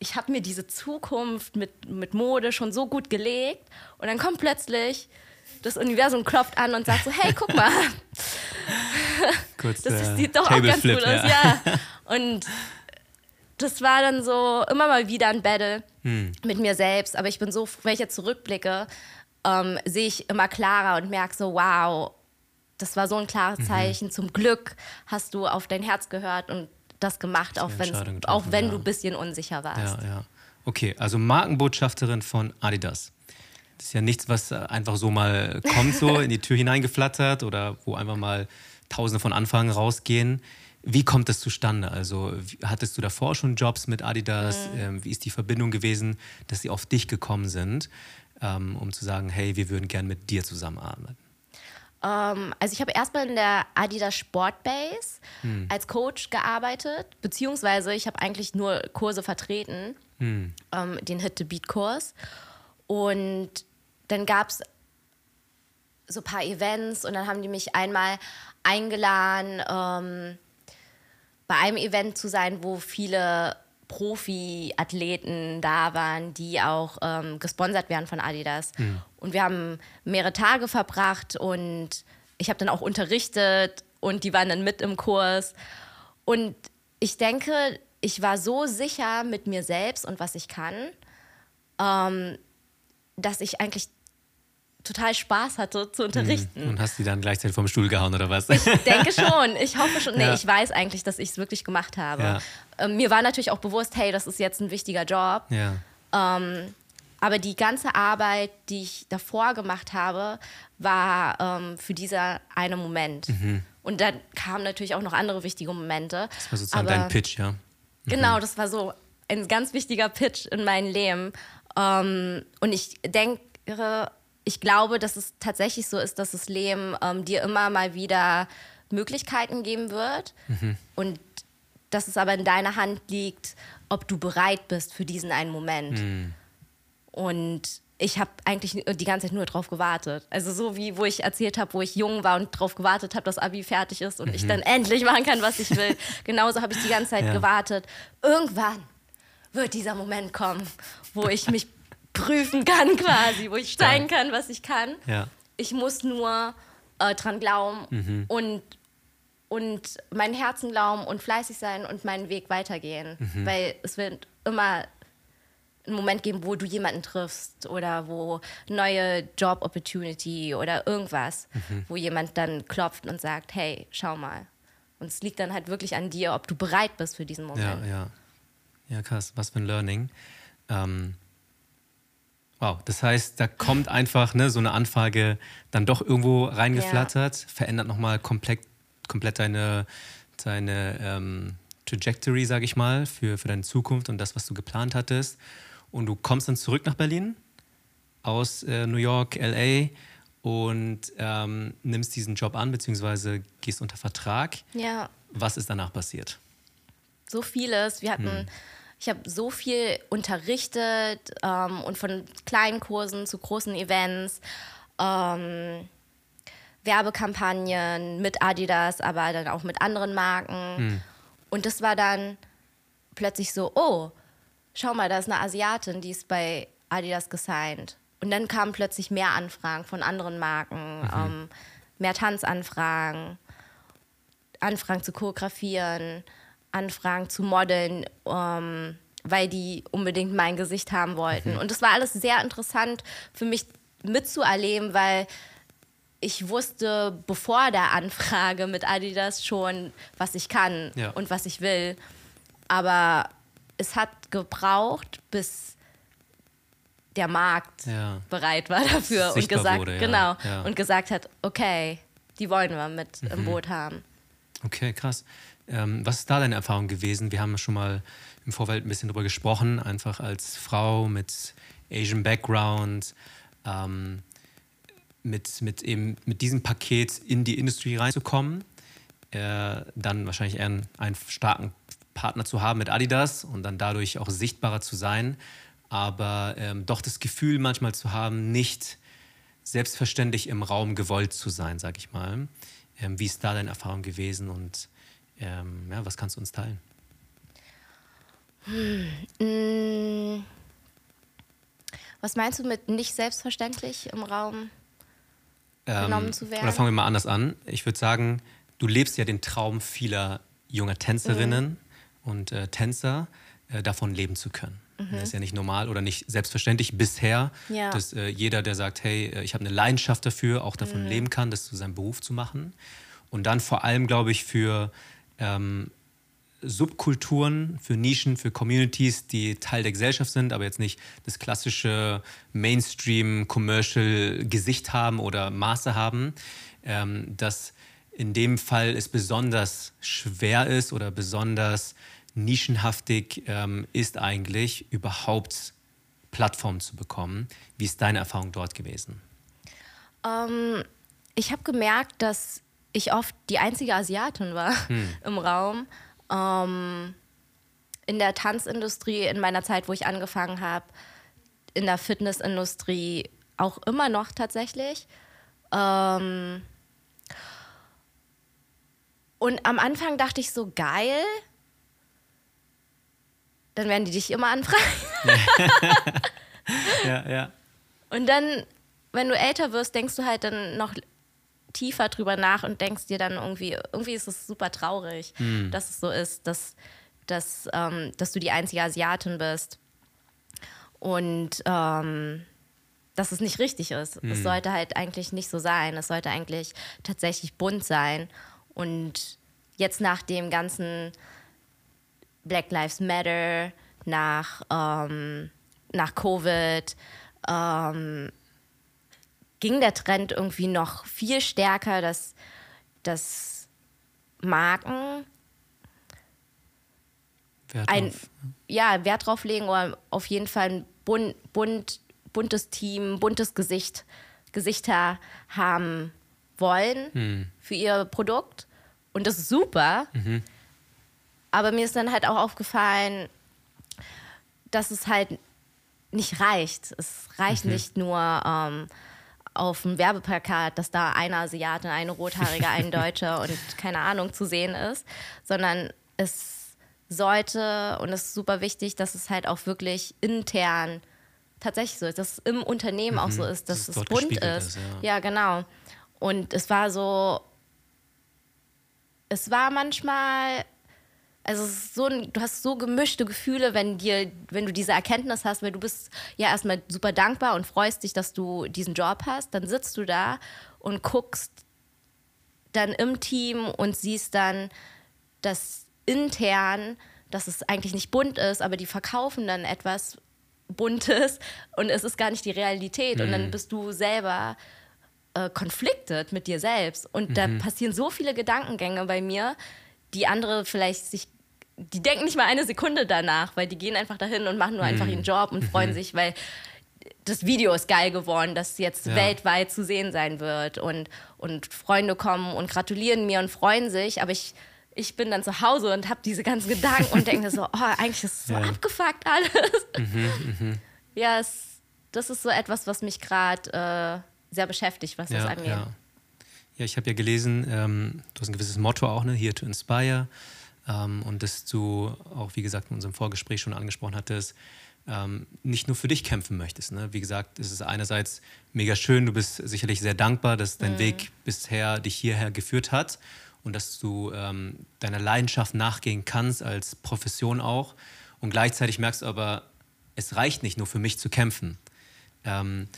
B: ich habe mir diese Zukunft mit, mit Mode schon so gut gelegt und dann kommt plötzlich das Universum klopft an und sagt so, hey, guck mal. [laughs] Kurz, das sieht doch auch ganz gut aus. Ja. ja. Und das war dann so immer mal wieder ein Battle hm. mit mir selbst. Aber ich bin so, wenn ich jetzt zurückblicke, ähm, sehe ich immer klarer und merke so, wow, das war so ein klares mhm. Zeichen. Mhm. Zum Glück hast du auf dein Herz gehört und das gemacht, auch, auch wenn ja. du ein bisschen unsicher warst.
A: Ja, ja. Okay, also Markenbotschafterin von Adidas. Das ist ja nichts, was einfach so mal kommt, so in die Tür hineingeflattert oder wo einfach mal Tausende von Anfragen rausgehen. Wie kommt das zustande? Also hattest du davor schon Jobs mit Adidas? Mhm. Ähm, wie ist die Verbindung gewesen, dass sie auf dich gekommen sind, ähm, um zu sagen, hey, wir würden gern mit dir zusammenarbeiten?
B: Ähm, also ich habe erstmal in der Adidas Sportbase hm. als Coach gearbeitet, beziehungsweise ich habe eigentlich nur Kurse vertreten, hm. ähm, den Hit-to-Beat-Kurs. Und dann gab es so ein paar Events und dann haben die mich einmal eingeladen, ähm, bei einem Event zu sein, wo viele Profi-Athleten da waren, die auch ähm, gesponsert werden von Adidas. Mhm. Und wir haben mehrere Tage verbracht und ich habe dann auch unterrichtet und die waren dann mit im Kurs. Und ich denke, ich war so sicher mit mir selbst und was ich kann, ähm, dass ich eigentlich total Spaß hatte zu unterrichten.
A: Und hast die dann gleichzeitig vom Stuhl gehauen oder was?
B: Ich denke [laughs] schon. Ich hoffe schon. Nee, ja. ich weiß eigentlich, dass ich es wirklich gemacht habe. Ja. Ähm, mir war natürlich auch bewusst, hey, das ist jetzt ein wichtiger Job. Ja. Ähm, aber die ganze Arbeit, die ich davor gemacht habe, war ähm, für dieser eine Moment. Mhm. Und dann kamen natürlich auch noch andere wichtige Momente.
A: Das war sozusagen aber, dein Pitch, ja? Mhm.
B: Genau, das war so ein ganz wichtiger Pitch in meinem Leben. Ähm, und ich denke, ich glaube, dass es tatsächlich so ist, dass das Leben ähm, dir immer mal wieder Möglichkeiten geben wird mhm. und dass es aber in deiner Hand liegt, ob du bereit bist für diesen einen Moment. Mhm. Und ich habe eigentlich die ganze Zeit nur darauf gewartet. Also so wie, wo ich erzählt habe, wo ich jung war und darauf gewartet habe, dass Abi fertig ist und mhm. ich dann endlich machen kann, was ich will. [laughs] Genauso habe ich die ganze Zeit ja. gewartet. Irgendwann wird dieser Moment kommen, wo ich mich prüfen kann [laughs] quasi, wo ich zeigen kann, was ich kann. Ja. Ich muss nur äh, dran glauben mhm. und, und mein Herzen glauben und fleißig sein und meinen Weg weitergehen. Mhm. Weil es wird immer einen Moment geben, wo du jemanden triffst oder wo neue Job Opportunity oder irgendwas, mhm. wo jemand dann klopft und sagt, hey, schau mal, Und es liegt dann halt wirklich an dir, ob du bereit bist für diesen Moment.
A: Ja, ja. Ja, krass. Was für ein Learning. Ähm, wow, das heißt, da kommt einfach ne, so eine Anfrage dann doch irgendwo reingeflattert, ja. verändert nochmal komplett, komplett deine, deine ähm, Trajectory, sage ich mal, für, für deine Zukunft und das, was du geplant hattest. Und du kommst dann zurück nach Berlin aus äh, New York, LA und ähm, nimmst diesen Job an, beziehungsweise gehst unter Vertrag.
B: Ja.
A: Was ist danach passiert?
B: So vieles. Wir hatten, hm. Ich habe so viel unterrichtet ähm, und von kleinen Kursen zu großen Events, ähm, Werbekampagnen mit Adidas, aber dann auch mit anderen Marken. Hm. Und das war dann plötzlich so, oh, schau mal, da ist eine Asiatin, die ist bei Adidas gesigned. Und dann kamen plötzlich mehr Anfragen von anderen Marken, mhm. ähm, mehr Tanzanfragen, Anfragen zu choreografieren, Anfragen zu modeln, ähm, weil die unbedingt mein Gesicht haben wollten. Mhm. Und das war alles sehr interessant für mich mitzuerleben, weil ich wusste bevor der Anfrage mit Adidas schon, was ich kann ja. und was ich will. Aber es hat gebraucht, bis der Markt ja. bereit war dafür und gesagt, wurde, ja. genau, und gesagt hat, okay, die wollen wir mit mhm. im Boot haben.
A: Okay, krass. Ähm, was ist da deine Erfahrung gewesen? Wir haben schon mal im Vorfeld ein bisschen drüber gesprochen, einfach als Frau mit Asian Background, ähm, mit, mit, eben, mit diesem Paket in die Industrie reinzukommen, äh, dann wahrscheinlich eher einen, einen starken Partner zu haben mit Adidas und dann dadurch auch sichtbarer zu sein aber ähm, doch das Gefühl manchmal zu haben, nicht selbstverständlich im Raum gewollt zu sein, sag ich mal. Ähm, wie ist da deine Erfahrung gewesen und ähm, ja, was kannst du uns teilen?
B: Hm, was meinst du mit nicht selbstverständlich im Raum ähm, genommen zu werden?
A: Oder fangen wir mal anders an. Ich würde sagen, du lebst ja den Traum vieler junger Tänzerinnen mhm. und äh, Tänzer, äh, davon leben zu können. Mhm. Das ist ja nicht normal oder nicht selbstverständlich bisher, ja. dass äh, jeder, der sagt, hey, äh, ich habe eine Leidenschaft dafür, auch davon mhm. leben kann, das zu seinem Beruf zu machen. Und dann vor allem, glaube ich, für ähm, Subkulturen, für Nischen, für Communities, die Teil der Gesellschaft sind, aber jetzt nicht das klassische Mainstream-Commercial-Gesicht haben oder Maße haben, ähm, dass in dem Fall es besonders schwer ist oder besonders nischenhaftig ähm, ist eigentlich, überhaupt Plattformen zu bekommen. Wie ist deine Erfahrung dort gewesen?
B: Ähm, ich habe gemerkt, dass ich oft die einzige Asiatin war hm. [laughs] im Raum. Ähm, in der Tanzindustrie, in meiner Zeit, wo ich angefangen habe, in der Fitnessindustrie auch immer noch tatsächlich. Ähm, und am Anfang dachte ich so, geil, dann werden die dich immer anfragen. [laughs]
A: ja, ja.
B: Und dann, wenn du älter wirst, denkst du halt dann noch tiefer drüber nach und denkst dir dann irgendwie, irgendwie ist es super traurig, hm. dass es so ist, dass, dass, ähm, dass du die einzige Asiatin bist. Und ähm, dass es nicht richtig ist. Hm. Es sollte halt eigentlich nicht so sein. Es sollte eigentlich tatsächlich bunt sein. Und jetzt nach dem ganzen Black Lives Matter, nach, ähm, nach Covid, ähm, ging der Trend irgendwie noch viel stärker, dass, dass Marken
A: Wert
B: ein, ja, Wert drauf legen oder auf jeden Fall ein bunt, bunt, buntes Team, buntes Gesicht, Gesichter haben wollen hm. für ihr Produkt. Und das ist super. Mhm. Aber mir ist dann halt auch aufgefallen, dass es halt nicht reicht. Es reicht mhm. nicht nur ähm, auf dem Werbeplakat, dass da eine Asiatin, eine Rothaarige, ein [laughs] Deutscher und keine Ahnung zu sehen ist, sondern es sollte und es ist super wichtig, dass es halt auch wirklich intern tatsächlich so ist, dass es im Unternehmen mhm. auch so ist, dass, dass es bunt ist. ist ja. ja, genau. Und es war so, es war manchmal also so ein, du hast so gemischte Gefühle, wenn dir, wenn du diese Erkenntnis hast, weil du bist ja erstmal super dankbar und freust dich, dass du diesen Job hast, dann sitzt du da und guckst dann im Team und siehst dann, dass intern, dass es eigentlich nicht bunt ist, aber die verkaufen dann etwas Buntes und es ist gar nicht die Realität. Mhm. Und dann mhm. bist du selber äh, conflicted mit dir selbst. Und mhm. da passieren so viele Gedankengänge bei mir, die andere vielleicht sich die denken nicht mal eine Sekunde danach, weil die gehen einfach dahin und machen nur einfach mhm. ihren Job und freuen mhm. sich, weil das Video ist geil geworden, das jetzt ja. weltweit zu sehen sein wird. Und, und Freunde kommen und gratulieren mir und freuen sich, aber ich, ich bin dann zu Hause und habe diese ganzen Gedanken und denke so, [laughs] oh, eigentlich ist es so ja. abgefuckt alles. Mhm, mh. Ja, es, das ist so etwas, was mich gerade äh, sehr beschäftigt, was ja, das angeht.
A: Ja, ja ich habe ja gelesen, ähm, du hast ein gewisses Motto auch, ne? Here to Inspire. Ähm, und dass du auch, wie gesagt, in unserem Vorgespräch schon angesprochen hattest, ähm, nicht nur für dich kämpfen möchtest. Ne? Wie gesagt, es ist einerseits mega schön, du bist sicherlich sehr dankbar, dass dein mhm. Weg bisher dich hierher geführt hat und dass du ähm, deiner Leidenschaft nachgehen kannst, als Profession auch. Und gleichzeitig merkst du aber, es reicht nicht nur für mich zu kämpfen. Ähm,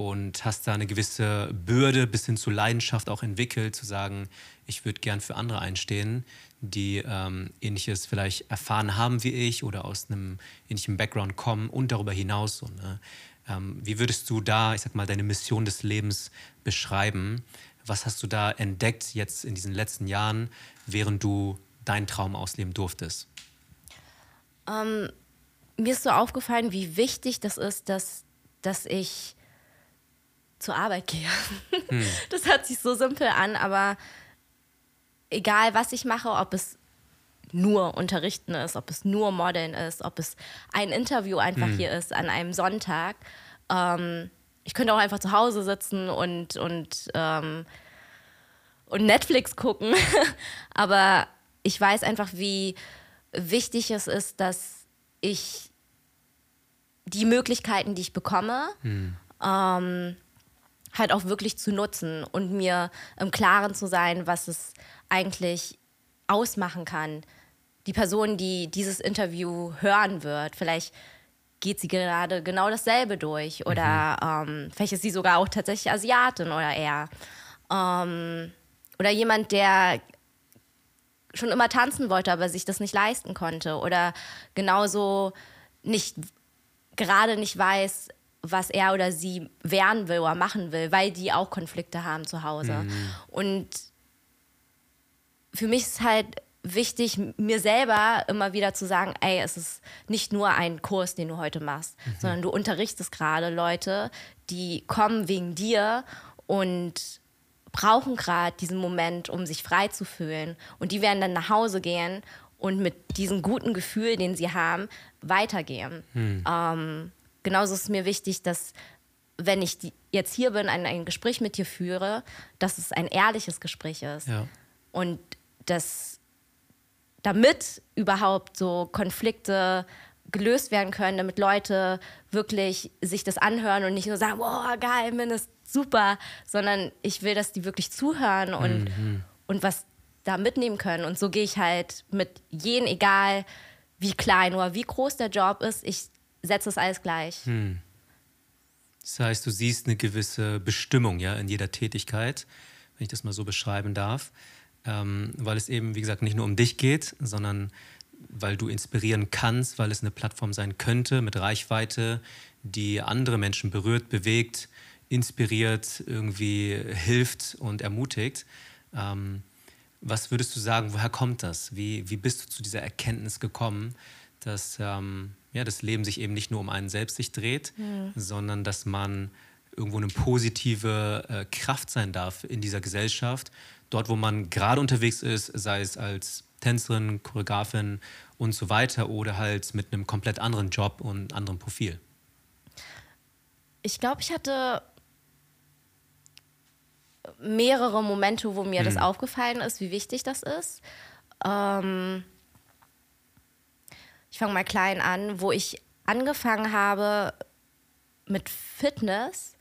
A: und hast da eine gewisse Bürde bis hin zu Leidenschaft auch entwickelt, zu sagen, ich würde gern für andere einstehen, die ähm, ähnliches vielleicht erfahren haben wie ich oder aus einem ähnlichen Background kommen und darüber hinaus. So, ne? ähm, wie würdest du da, ich sag mal, deine Mission des Lebens beschreiben? Was hast du da entdeckt jetzt in diesen letzten Jahren, während du deinen Traum ausleben durftest?
B: Ähm, mir ist so aufgefallen, wie wichtig das ist, dass, dass ich zur Arbeit gehe. [laughs] Hm. Das hört sich so simpel an, aber egal was ich mache, ob es nur Unterrichten ist, ob es nur Modeln ist, ob es ein Interview einfach hm. hier ist an einem Sonntag. Ähm, ich könnte auch einfach zu Hause sitzen und, und, ähm, und Netflix gucken. [laughs] aber ich weiß einfach, wie wichtig es ist, dass ich die Möglichkeiten, die ich bekomme, hm. ähm, halt auch wirklich zu nutzen und mir im Klaren zu sein, was es eigentlich ausmachen kann. Die Person, die dieses Interview hören wird, vielleicht geht sie gerade genau dasselbe durch oder mhm. ähm, vielleicht ist sie sogar auch tatsächlich Asiatin oder eher. Ähm, oder jemand, der schon immer tanzen wollte, aber sich das nicht leisten konnte oder genauso nicht gerade nicht weiß, was er oder sie werden will oder machen will, weil die auch Konflikte haben zu Hause. Mhm. Und für mich ist halt wichtig, mir selber immer wieder zu sagen, ey, es ist nicht nur ein Kurs, den du heute machst, mhm. sondern du unterrichtest gerade Leute, die kommen wegen dir und brauchen gerade diesen Moment, um sich frei zu fühlen. Und die werden dann nach Hause gehen und mit diesem guten Gefühl, den sie haben, weitergehen. Mhm. Ähm, genauso ist es mir wichtig, dass wenn ich jetzt hier bin, ein, ein Gespräch mit dir führe, dass es ein ehrliches Gespräch ist. Ja. Und dass damit überhaupt so Konflikte gelöst werden können, damit Leute wirklich sich das anhören und nicht nur sagen, boah, geil, Min ist super, sondern ich will, dass die wirklich zuhören und, mhm. und was da mitnehmen können. Und so gehe ich halt mit jedem, egal wie klein oder wie groß der Job ist, ich setze das alles gleich. Hm.
A: Das heißt, du siehst eine gewisse Bestimmung ja, in jeder Tätigkeit, wenn ich das mal so beschreiben darf, ähm, weil es eben, wie gesagt, nicht nur um dich geht, sondern weil du inspirieren kannst, weil es eine Plattform sein könnte mit Reichweite, die andere Menschen berührt, bewegt, inspiriert, irgendwie hilft und ermutigt. Ähm, was würdest du sagen, woher kommt das? Wie, wie bist du zu dieser Erkenntnis gekommen, dass ähm, ja, das Leben sich eben nicht nur um einen selbst sich dreht, mhm. sondern dass man irgendwo eine positive äh, Kraft sein darf in dieser Gesellschaft. Dort, wo man gerade unterwegs ist, sei es als Tänzerin, Choreografin und so weiter oder halt mit einem komplett anderen Job und anderem Profil.
B: Ich glaube, ich hatte mehrere Momente, wo mir mhm. das aufgefallen ist, wie wichtig das ist. Ähm, ich fange mal klein an, wo ich angefangen habe mit Fitness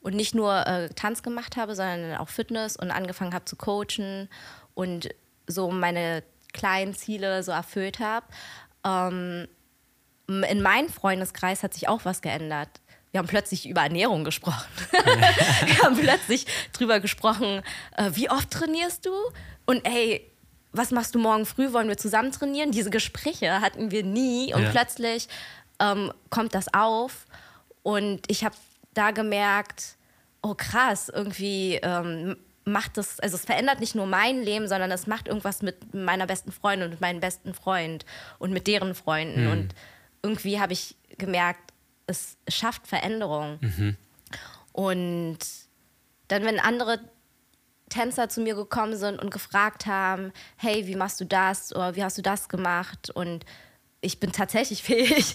B: und nicht nur äh, Tanz gemacht habe, sondern auch Fitness und angefangen habe zu coachen und so meine kleinen Ziele so erfüllt habe. Ähm, in meinem Freundeskreis hat sich auch was geändert, wir haben plötzlich über Ernährung gesprochen. [laughs] wir haben plötzlich drüber gesprochen, äh, wie oft trainierst du? Und ey, was machst du morgen früh? Wollen wir zusammen trainieren? Diese Gespräche hatten wir nie und ja. plötzlich ähm, kommt das auf und ich habe da gemerkt, oh krass, irgendwie ähm, macht das, also es verändert nicht nur mein Leben, sondern es macht irgendwas mit meiner besten Freundin und mit meinem besten Freund und mit deren Freunden. Mhm. Und irgendwie habe ich gemerkt, es schafft Veränderung. Mhm. Und dann, wenn andere Tänzer zu mir gekommen sind und gefragt haben, hey, wie machst du das oder wie hast du das gemacht? Und ich bin tatsächlich [laughs] fähig,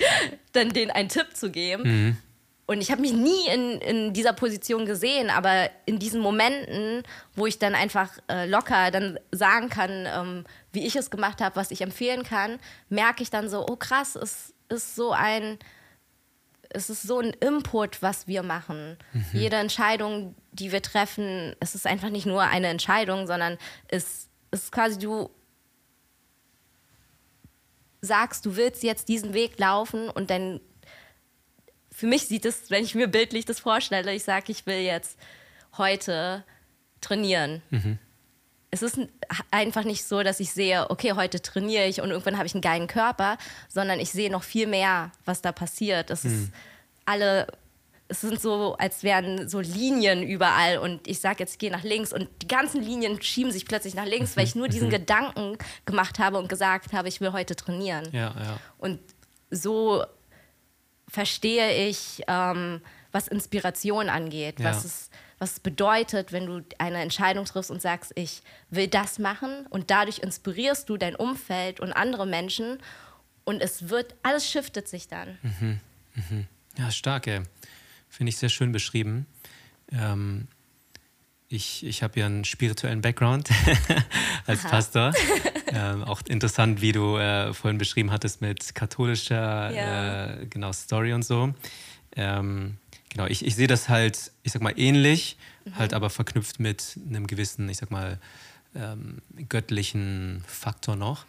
B: dann denen einen Tipp zu geben. Mhm. Und ich habe mich nie in, in dieser Position gesehen, aber in diesen Momenten, wo ich dann einfach äh, locker dann sagen kann, ähm, wie ich es gemacht habe, was ich empfehlen kann, merke ich dann so, oh krass, es ist so ein, es ist so ein Input, was wir machen. Mhm. Jede Entscheidung, die wir treffen, es ist einfach nicht nur eine Entscheidung, sondern es ist quasi du sagst, du willst jetzt diesen Weg laufen und dann für mich sieht es, wenn ich mir bildlich das vorstelle, ich sage, ich will jetzt heute trainieren. Mhm. Es ist einfach nicht so, dass ich sehe, okay, heute trainiere ich und irgendwann habe ich einen geilen Körper, sondern ich sehe noch viel mehr, was da passiert. Es mhm. ist alle, es sind so, als wären so Linien überall und ich sage jetzt, ich gehe nach links und die ganzen Linien schieben sich plötzlich nach links, weil ich nur diesen. [laughs] Gedanken gemacht habe und gesagt habe, ich will heute trainieren.
A: Ja, ja.
B: Und so verstehe ich, ähm, was Inspiration angeht, ja. was, es, was es bedeutet, wenn du eine Entscheidung triffst und sagst, ich will das machen und dadurch inspirierst du dein Umfeld und andere Menschen und es wird, alles shiftet sich dann. Mhm.
A: Mhm. Ja, stark, ey. Finde ich sehr schön beschrieben. Ähm, ich, ich habe ja einen spirituellen Background [laughs] als Aha. Pastor. [laughs] ähm, auch interessant, wie du äh, vorhin beschrieben hattest mit katholischer ja. äh, genau, Story und so. Ähm, genau, ich, ich sehe das halt, ich sag mal, ähnlich, mhm. halt aber verknüpft mit einem gewissen, ich sag mal, ähm, göttlichen Faktor noch,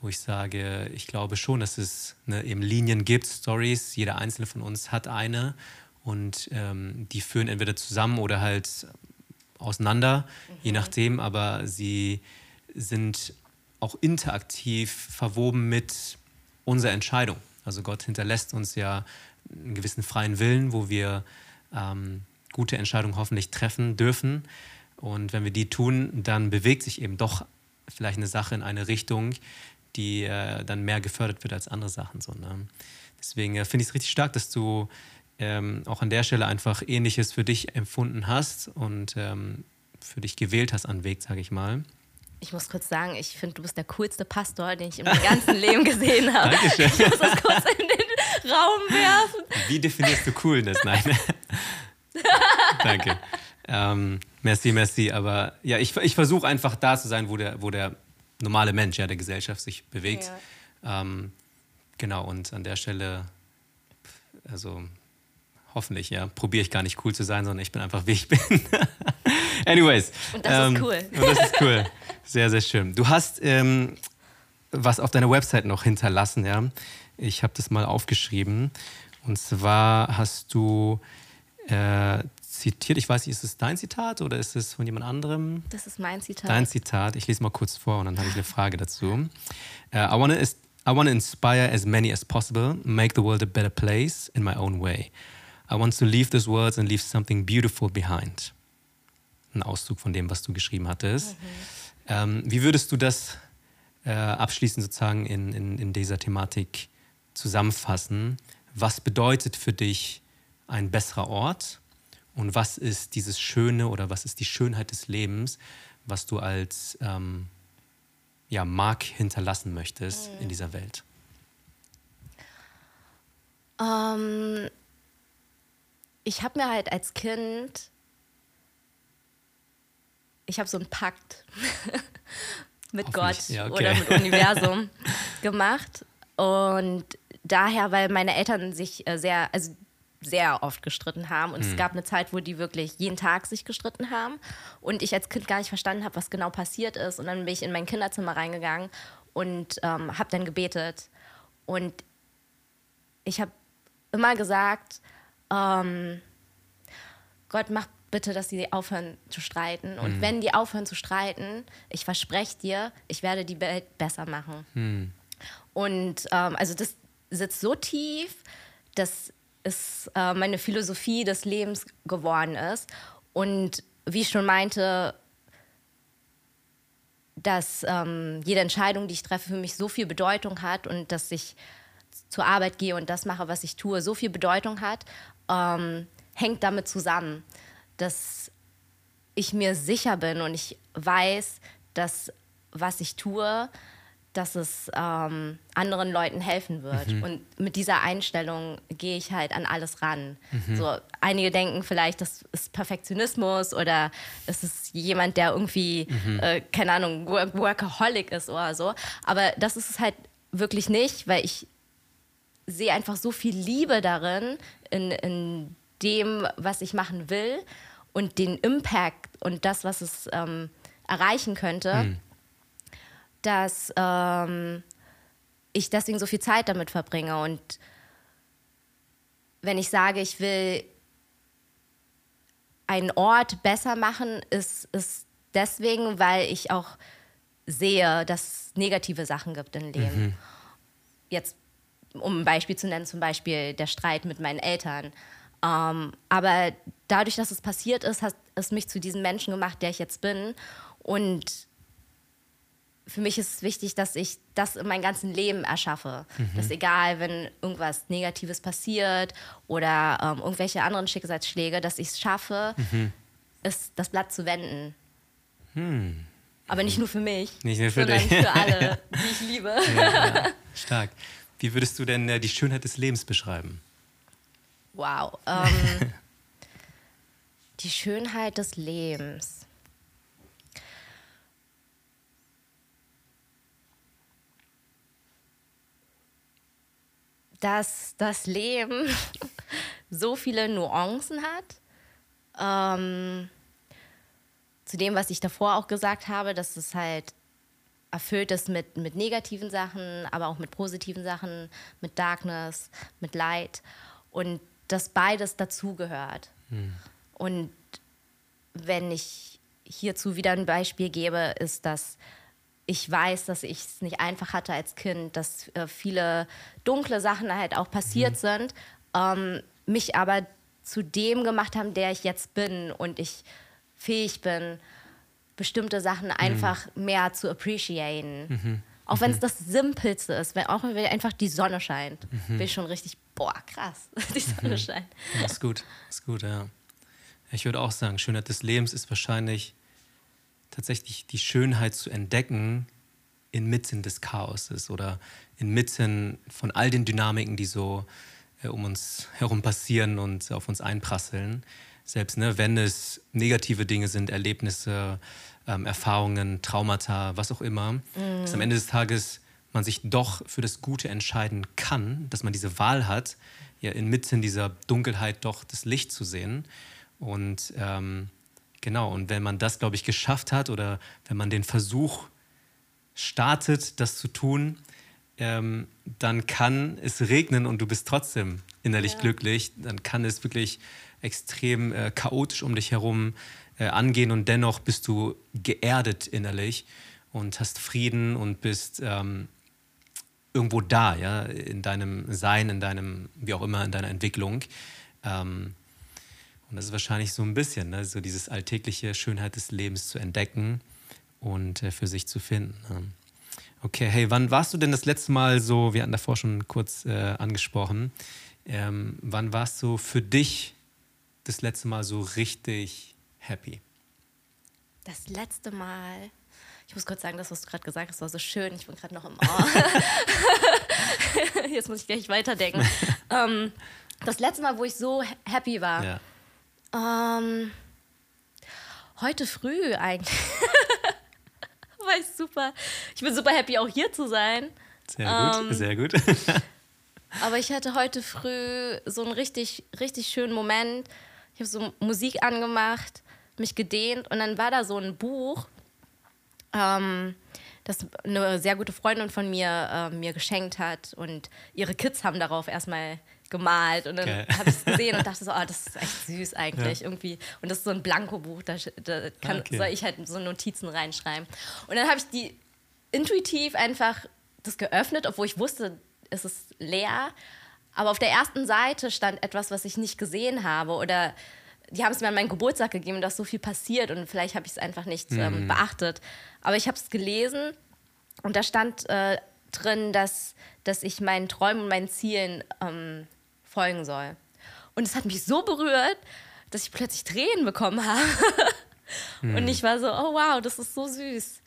A: wo ich sage, ich glaube schon, dass es ne, eben Linien gibt, Stories, jeder einzelne von uns hat eine und ähm, die führen entweder zusammen oder halt auseinander, mhm. je nachdem, aber sie sind auch interaktiv verwoben mit unserer Entscheidung. Also Gott hinterlässt uns ja einen gewissen freien Willen, wo wir ähm, gute Entscheidungen hoffentlich treffen dürfen. Und wenn wir die tun, dann bewegt sich eben doch vielleicht eine Sache in eine Richtung, die äh, dann mehr gefördert wird als andere Sachen. So, ne? Deswegen äh, finde ich es richtig stark, dass du ähm, auch an der Stelle einfach Ähnliches für dich empfunden hast und ähm, für dich gewählt hast an Weg, sage ich mal.
B: Ich muss kurz sagen, ich finde, du bist der coolste Pastor, den ich in meinem ganzen [laughs] Leben gesehen habe.
A: Dankeschön.
B: Ich muss das kurz in den Raum werfen.
A: Wie definierst du Coolness? Nein. [laughs] Danke. Ähm, merci, merci. Aber ja, ich, ich versuche einfach da zu sein, wo der, wo der normale Mensch ja, der Gesellschaft sich bewegt. Ja. Ähm, genau, und an der Stelle, also hoffentlich, ja, probiere ich gar nicht cool zu sein, sondern ich bin einfach, wie ich bin. [laughs] Anyways.
B: Und das ähm, ist cool.
A: Und das ist cool. Sehr, sehr schön. Du hast ähm, was auf deiner Website noch hinterlassen, ja. Ich habe das mal aufgeschrieben. Und zwar hast du äh, zitiert, ich weiß nicht, ist es dein Zitat oder ist es von jemand anderem?
B: Das ist mein Zitat.
A: Dein Zitat. Ich lese mal kurz vor und dann habe ich eine Frage dazu. Uh, I want to I want to inspire as many as possible, make the world a better place in my own way. I want to leave this world and leave something beautiful behind. Ein Auszug von dem, was du geschrieben hattest. Mhm. Ähm, wie würdest du das äh, abschließend sozusagen in, in, in dieser Thematik zusammenfassen? Was bedeutet für dich ein besserer Ort? Und was ist dieses Schöne oder was ist die Schönheit des Lebens, was du als ähm, ja, Mark hinterlassen möchtest mhm. in dieser Welt?
B: Ähm, ich habe mir halt als Kind, ich habe so einen Pakt [laughs] mit Gott ja, okay. oder mit Universum [laughs] gemacht. Und daher, weil meine Eltern sich äh, sehr, also sehr oft gestritten haben. Und mhm. es gab eine Zeit, wo die wirklich jeden Tag sich gestritten haben. Und ich als Kind gar nicht verstanden habe, was genau passiert ist. Und dann bin ich in mein Kinderzimmer reingegangen und ähm, habe dann gebetet. Und ich habe immer gesagt, ähm, Gott macht bitte, dass sie aufhören zu streiten. Und mhm. wenn die aufhören zu streiten, ich verspreche dir, ich werde die Welt besser machen. Mhm. Und ähm, also das sitzt so tief, dass es äh, meine Philosophie des Lebens geworden ist. Und wie ich schon meinte, dass ähm, jede Entscheidung, die ich treffe, für mich so viel Bedeutung hat und dass ich zur Arbeit gehe und das mache, was ich tue, so viel Bedeutung hat, ähm, hängt damit zusammen dass ich mir sicher bin und ich weiß, dass was ich tue, dass es ähm, anderen Leuten helfen wird. Mhm. Und mit dieser Einstellung gehe ich halt an alles ran. Mhm. So, einige denken vielleicht, das ist Perfektionismus oder es ist jemand, der irgendwie, mhm. äh, keine Ahnung, Workaholic ist oder so. Aber das ist es halt wirklich nicht, weil ich sehe einfach so viel Liebe darin, in, in dem, was ich machen will und den Impact und das, was es ähm, erreichen könnte, mhm. dass ähm, ich deswegen so viel Zeit damit verbringe. Und wenn ich sage, ich will einen Ort besser machen, ist es deswegen, weil ich auch sehe, dass es negative Sachen gibt im Leben. Mhm. Jetzt, um ein Beispiel zu nennen, zum Beispiel der Streit mit meinen Eltern. Ähm, aber dadurch, dass es passiert ist, hat es mich zu diesem Menschen gemacht, der ich jetzt bin. Und für mich ist es wichtig, dass ich das in meinem ganzen Leben erschaffe. Mhm. Dass egal, wenn irgendwas Negatives passiert oder ähm, irgendwelche anderen Schicksalsschläge, dass ich es schaffe, mhm. es, das Blatt zu wenden. Hm. Aber nicht nur für mich,
A: nicht nur für
B: sondern
A: dich.
B: für alle, [laughs] die ich liebe.
A: Ja, ja. Stark. Wie würdest du denn äh, die Schönheit des Lebens beschreiben?
B: Wow. Ähm, [laughs] die Schönheit des Lebens. Dass das Leben [laughs] so viele Nuancen hat. Ähm, zu dem, was ich davor auch gesagt habe, dass es halt erfüllt ist mit, mit negativen Sachen, aber auch mit positiven Sachen, mit Darkness, mit Light. Und dass beides dazugehört. Hm. Und wenn ich hierzu wieder ein Beispiel gebe, ist, dass ich weiß, dass ich es nicht einfach hatte als Kind, dass äh, viele dunkle Sachen halt auch passiert mhm. sind, ähm, mich aber zu dem gemacht haben, der ich jetzt bin und ich fähig bin, bestimmte Sachen mhm. einfach mehr zu appreciaten. Mhm. Auch wenn es mhm. das Simpelste ist, wenn, auch wenn einfach die Sonne scheint, mhm. bin ich schon richtig, boah, krass, [laughs] die Sonne mhm. scheint.
A: Ja, ist gut, ist gut, ja. Ich würde auch sagen, Schönheit des Lebens ist wahrscheinlich tatsächlich die Schönheit zu entdecken inmitten des Chaoses oder inmitten von all den Dynamiken, die so äh, um uns herum passieren und auf uns einprasseln. Selbst ne, wenn es negative Dinge sind, Erlebnisse, ähm, Erfahrungen, Traumata, was auch immer, mhm. dass am Ende des Tages man sich doch für das Gute entscheiden kann, dass man diese Wahl hat, ja inmitten dieser Dunkelheit doch das Licht zu sehen. Und ähm, genau, und wenn man das, glaube ich, geschafft hat oder wenn man den Versuch startet, das zu tun, ähm, dann kann es regnen und du bist trotzdem innerlich ja. glücklich. Dann kann es wirklich extrem äh, chaotisch um dich herum äh, angehen und dennoch bist du geerdet innerlich und hast Frieden und bist ähm, irgendwo da, ja, in deinem Sein, in deinem, wie auch immer, in deiner Entwicklung. Ähm, und das ist wahrscheinlich so ein bisschen, ne, so dieses alltägliche Schönheit des Lebens zu entdecken und äh, für sich zu finden. Ne? Okay, hey, wann warst du denn das letzte Mal so, wir hatten davor schon kurz äh, angesprochen, ähm, wann warst du für dich das letzte Mal so richtig happy?
B: Das letzte Mal. Ich muss kurz sagen, das, was du gerade gesagt hast, war so schön. Ich bin gerade noch im Ohr. [laughs] Jetzt muss ich gleich weiterdenken. [laughs] ähm, das letzte Mal, wo ich so happy war. Ja. Ähm, heute früh eigentlich. [laughs] war ich super. Ich bin super happy, auch hier zu sein.
A: Sehr gut, ähm, sehr gut.
B: aber ich hatte heute früh so einen richtig, richtig schönen Moment. Ich habe so Musik angemacht mich gedehnt und dann war da so ein Buch, ähm, das eine sehr gute Freundin von mir äh, mir geschenkt hat und ihre Kids haben darauf erstmal gemalt und dann
A: Geil.
B: habe ich es gesehen und [laughs] dachte so, oh, das ist echt süß eigentlich irgendwie. Und das ist so ein Blankobuch, da, da kann,
A: Okay.
B: soll ich halt so Notizen reinschreiben. Und dann habe ich die intuitiv einfach das geöffnet, obwohl ich wusste, es ist leer. Aber auf der ersten Seite stand etwas, was ich nicht gesehen habe oder die haben es mir an meinen Geburtstag gegeben, da ist so viel passiert und vielleicht habe ich es einfach nicht ähm, beachtet. Aber ich habe es gelesen und da stand äh, drin, dass, dass ich meinen Träumen und meinen Zielen ähm, folgen soll. Und es hat mich so berührt, dass ich plötzlich Tränen bekommen [laughs] habe. Und ich war so, oh wow, das ist so süß.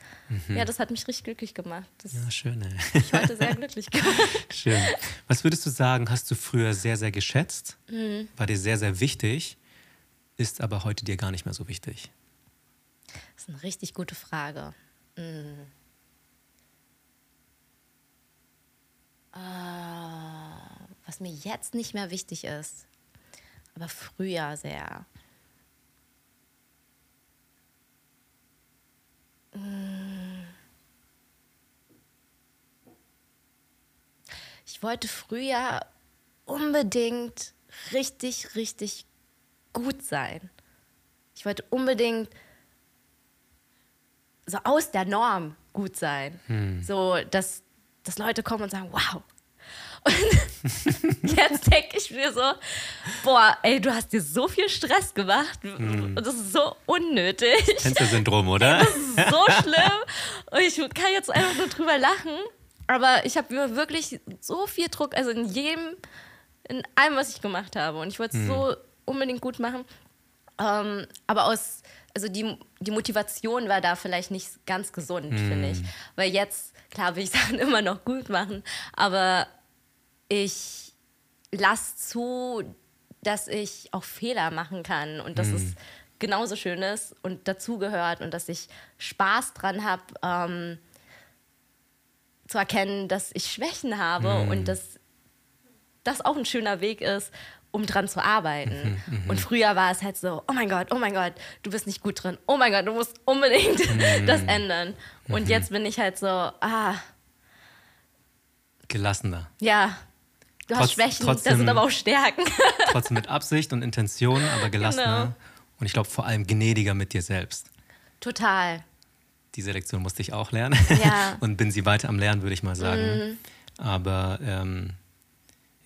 B: Ja, das hat mich richtig glücklich gemacht. Das
A: Ja, schön, ey.
B: mich heute sehr glücklich gemacht. [laughs]
A: Schön. Was würdest du sagen, hast du früher sehr, sehr geschätzt,
B: Mhm.
A: war dir sehr, sehr wichtig, ist aber heute dir gar nicht mehr so wichtig?
B: Das ist eine richtig gute Frage. Hm. Ah, was mir jetzt nicht mehr wichtig ist, aber früher sehr. Ich wollte früher unbedingt richtig, richtig gut sein. Ich wollte unbedingt so aus der Norm gut sein. So, dass, dass Leute kommen und sagen, wow. Und [laughs] jetzt denke ich mir so, boah, ey, du hast dir so viel Stress gemacht und das ist so unnötig.
A: Tänzer-Syndrom, oder?
B: Das ist [laughs] so schlimm. Und ich kann jetzt einfach nur drüber lachen. Aber ich habe mir wirklich so viel Druck, also in jedem, in allem, was ich gemacht habe. Und ich wollte es so unbedingt gut machen. Ähm, aber aus, also die, die Motivation war da vielleicht nicht ganz gesund, finde ich. Weil jetzt, klar, will ich [laughs] Sachen immer noch gut machen, aber ich lasse zu, dass ich auch Fehler machen kann und dass es genauso schön ist und dazugehört und dass ich Spaß dran habe, ähm, zu erkennen, dass ich Schwächen habe und dass das auch ein schöner Weg ist, um dran zu arbeiten. Und früher war es halt so, oh mein Gott, oh mein Gott, du bist nicht gut drin. Oh mein Gott, du musst unbedingt [laughs] das ändern. Und jetzt bin ich halt so, ah,
A: Gelassener.
B: ja, du
A: Trotz-
B: hast Schwächen, das
A: trotzdem-
B: sind aber auch Stärken. [laughs]
A: Trotzdem mit Absicht und Intention, aber gelassener.
B: Genau.
A: Und ich glaube vor allem gnädiger mit dir selbst.
B: Total.
A: Diese Lektion musste ich auch lernen.
B: Ja. [laughs]
A: und bin sie weiter am Lernen, würde ich mal sagen. Aber ähm,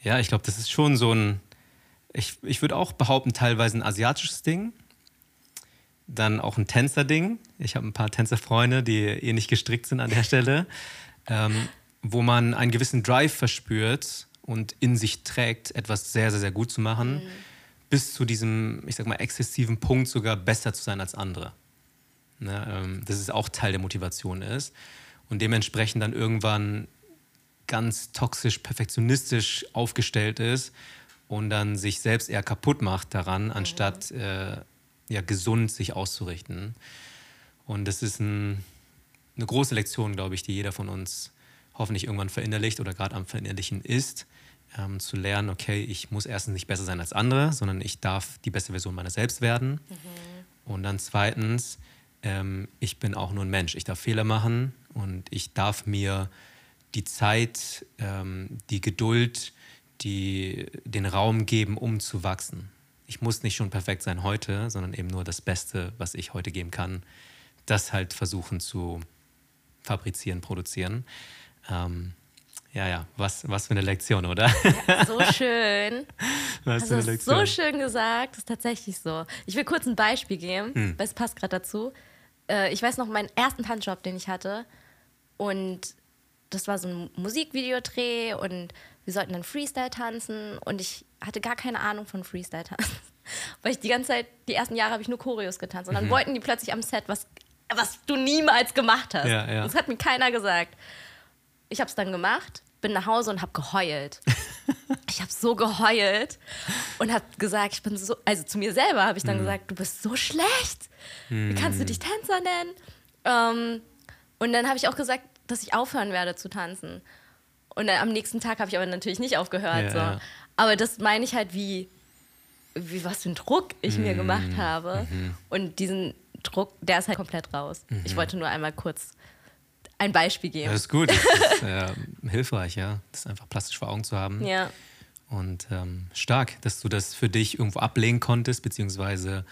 A: ja, ich glaube, das ist schon so ein, ich, ich würde auch behaupten, teilweise ein asiatisches Ding. Dann auch ein Tänzerding. Ich habe ein paar Tänzerfreunde, die ähnlich gestrickt sind an der Stelle, [laughs] ähm, wo man einen gewissen Drive verspürt und in sich trägt, etwas sehr, sehr, sehr gut zu machen, bis zu diesem, ich sag mal, exzessiven Punkt sogar besser zu sein als andere. Ne, ähm, dass es auch Teil der Motivation ist. Und dementsprechend dann irgendwann ganz toxisch, perfektionistisch aufgestellt ist und dann sich selbst eher kaputt macht daran, anstatt äh, ja, gesund sich auszurichten. Und das ist ein, eine große Lektion, glaube ich, die jeder von uns hoffentlich irgendwann verinnerlicht oder gerade am Verinnerlichen ist, ähm, zu lernen, okay, ich muss erstens nicht besser sein als andere, sondern ich darf die beste Version meiner selbst werden. Und dann zweitens, ähm, ich bin auch nur ein Mensch. Ich darf Fehler machen und ich darf mir die Zeit, ähm, die Geduld, die, den Raum geben, um zu wachsen. Ich muss nicht schon perfekt sein heute, sondern eben nur das Beste, was ich heute geben kann, das halt versuchen zu fabrizieren, produzieren. Ähm, ja, ja, was, was für eine Lektion, oder?
B: So schön. [laughs]
A: was
B: Das ist so schön gesagt, das ist tatsächlich so. Ich will kurz ein Beispiel geben,
A: Hm.
B: weil es passt gerade dazu. Äh, ich weiß noch meinen ersten Tanzjob, den ich hatte. Und das war so ein Musikvideodreh und wir sollten dann Freestyle tanzen und ich hatte gar keine Ahnung von Freestyle tanzen. [laughs] Weil ich die ganze Zeit, die ersten Jahre habe ich nur Choreos getanzt. Und dann
A: Mhm.
B: wollten die plötzlich am Set, was, was du niemals gemacht hast.
A: Ja, ja.
B: Das hat mir keiner gesagt. Ich habe es dann gemacht, bin nach Hause und habe geheult. [laughs] Ich habe so geheult und habe gesagt, ich bin so, also zu mir selber habe ich
A: Mhm.
B: dann gesagt, du bist so schlecht. Wie kannst du dich Tänzer nennen? Ähm, und dann habe ich auch gesagt, dass ich aufhören werde zu tanzen. Und dann am nächsten Tag habe ich aber natürlich nicht aufgehört.
A: Ja,
B: so. Aber das meine ich halt, wie, wie was für ein Druck ich mir
A: Mhm.
B: gemacht habe. Und diesen Druck, der ist halt komplett raus.
A: Mhm.
B: Ich wollte nur einmal kurz ein Beispiel geben.
A: Das ist gut. Das [laughs] ist äh, hilfreich, ja. Das einfach plastisch vor Augen zu haben.
B: Ja.
A: Und ähm, stark, dass du das für dich irgendwo ablegen konntest, beziehungsweise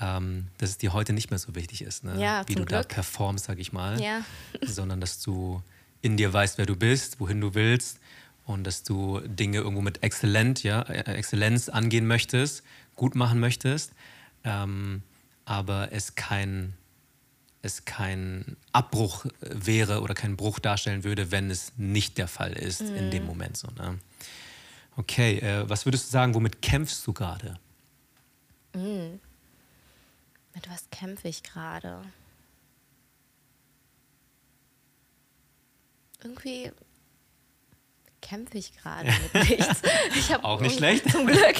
A: ähm, dass es dir heute nicht mehr so wichtig ist, ne?
B: Ja,
A: wie du da
B: Glück.
A: performst, sag ich mal.
B: Ja. [laughs]
A: Sondern dass du in dir weißt, wer du bist, wohin du willst und dass du Dinge irgendwo mit Exzellent, ja, äh, Exzellenz angehen möchtest, gut machen möchtest, ähm, aber es kein, es kein Abbruch wäre oder kein Bruch darstellen würde, wenn es nicht der Fall ist in
B: Mhm.
A: dem Moment so. Ne? Okay, äh, was würdest du sagen, womit kämpfst du gerade?
B: Mit was kämpfe ich gerade? Irgendwie kämpfe ich gerade mit [laughs] nichts. Ich
A: Auch nicht schlecht.
B: Zum Glück.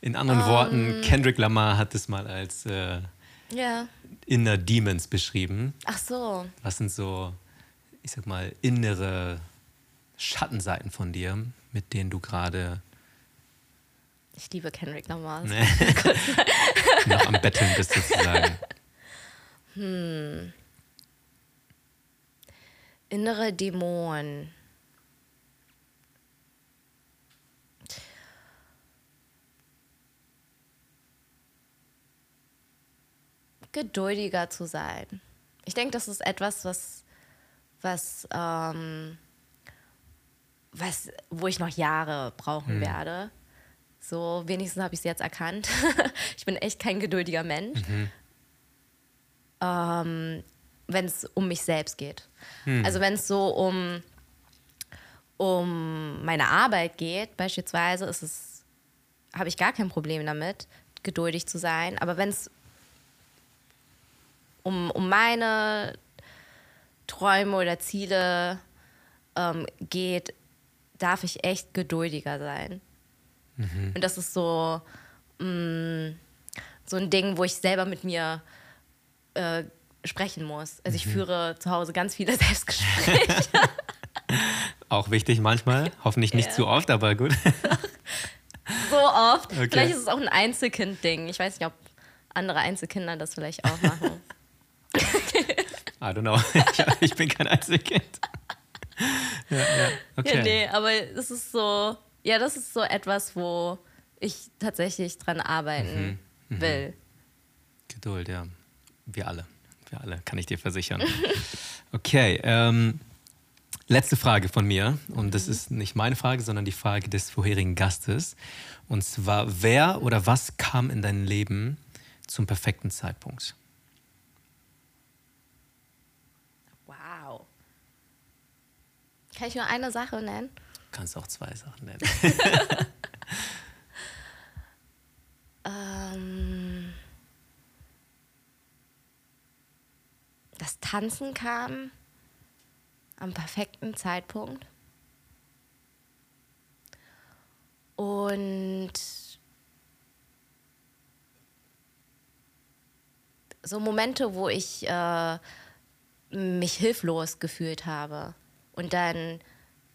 A: In anderen
B: Ähm.
A: Worten, Kendrick Lamar hat es mal als äh,
B: Ja.
A: Inner Demons beschrieben.
B: Ach so.
A: Was sind so, ich sag mal, innere Schattenseiten von dir, mit denen du gerade
B: Ich liebe Kendrick Lamar.
A: ne, [laughs] noch am Betteln bist, sozusagen?
B: Innere Dämonen. Geduldiger zu sein. Ich denke, das ist etwas, was, was, ähm, was, wo ich noch Jahre brauchen werde. So, wenigstens habe ich es jetzt erkannt. [laughs] ich bin echt kein geduldiger Mensch. Ähm, wenn es um mich selbst geht. Also wenn es so um, um meine Arbeit geht, beispielsweise, ist es, habe ich gar kein Problem damit, geduldig zu sein. Aber wenn es um, um meine Träume oder Ziele ähm, geht, darf ich echt geduldiger sein. Und das ist so, mh, so ein Ding, wo ich selber mit mir äh, sprechen muss. Also ich führe zu Hause ganz viele [laughs] Selbstgespräche. [laughs]
A: Auch wichtig manchmal, hoffentlich nicht
B: Ja.
A: zu oft, aber gut. [laughs]
B: so oft.
A: Okay.
B: Vielleicht ist es auch ein Einzelkind-Ding. Ich weiß nicht, ob andere Einzelkinder das vielleicht auch machen. [laughs]
A: I don't know. [laughs] Ich, ich bin kein Einzelkind. Ja, ja. Okay.
B: Ja, nee, aber es ist so, ja, das ist so etwas, wo ich tatsächlich dran arbeiten
A: Mhm.
B: will.
A: Geduld, ja. Wir alle. Wir alle, kann ich dir versichern. [laughs] Okay, ähm, letzte Frage von mir. Und das ist nicht meine Frage, sondern die Frage des vorherigen Gastes. Und zwar, wer oder was kam in dein Leben zum perfekten Zeitpunkt?
B: Wow. Kann ich nur eine Sache nennen?
A: Du kannst auch zwei Sachen nennen. [laughs]
B: Ähm, das Tanzen kam am perfekten Zeitpunkt. Und so Momente, wo ich äh, mich hilflos gefühlt habe und dann,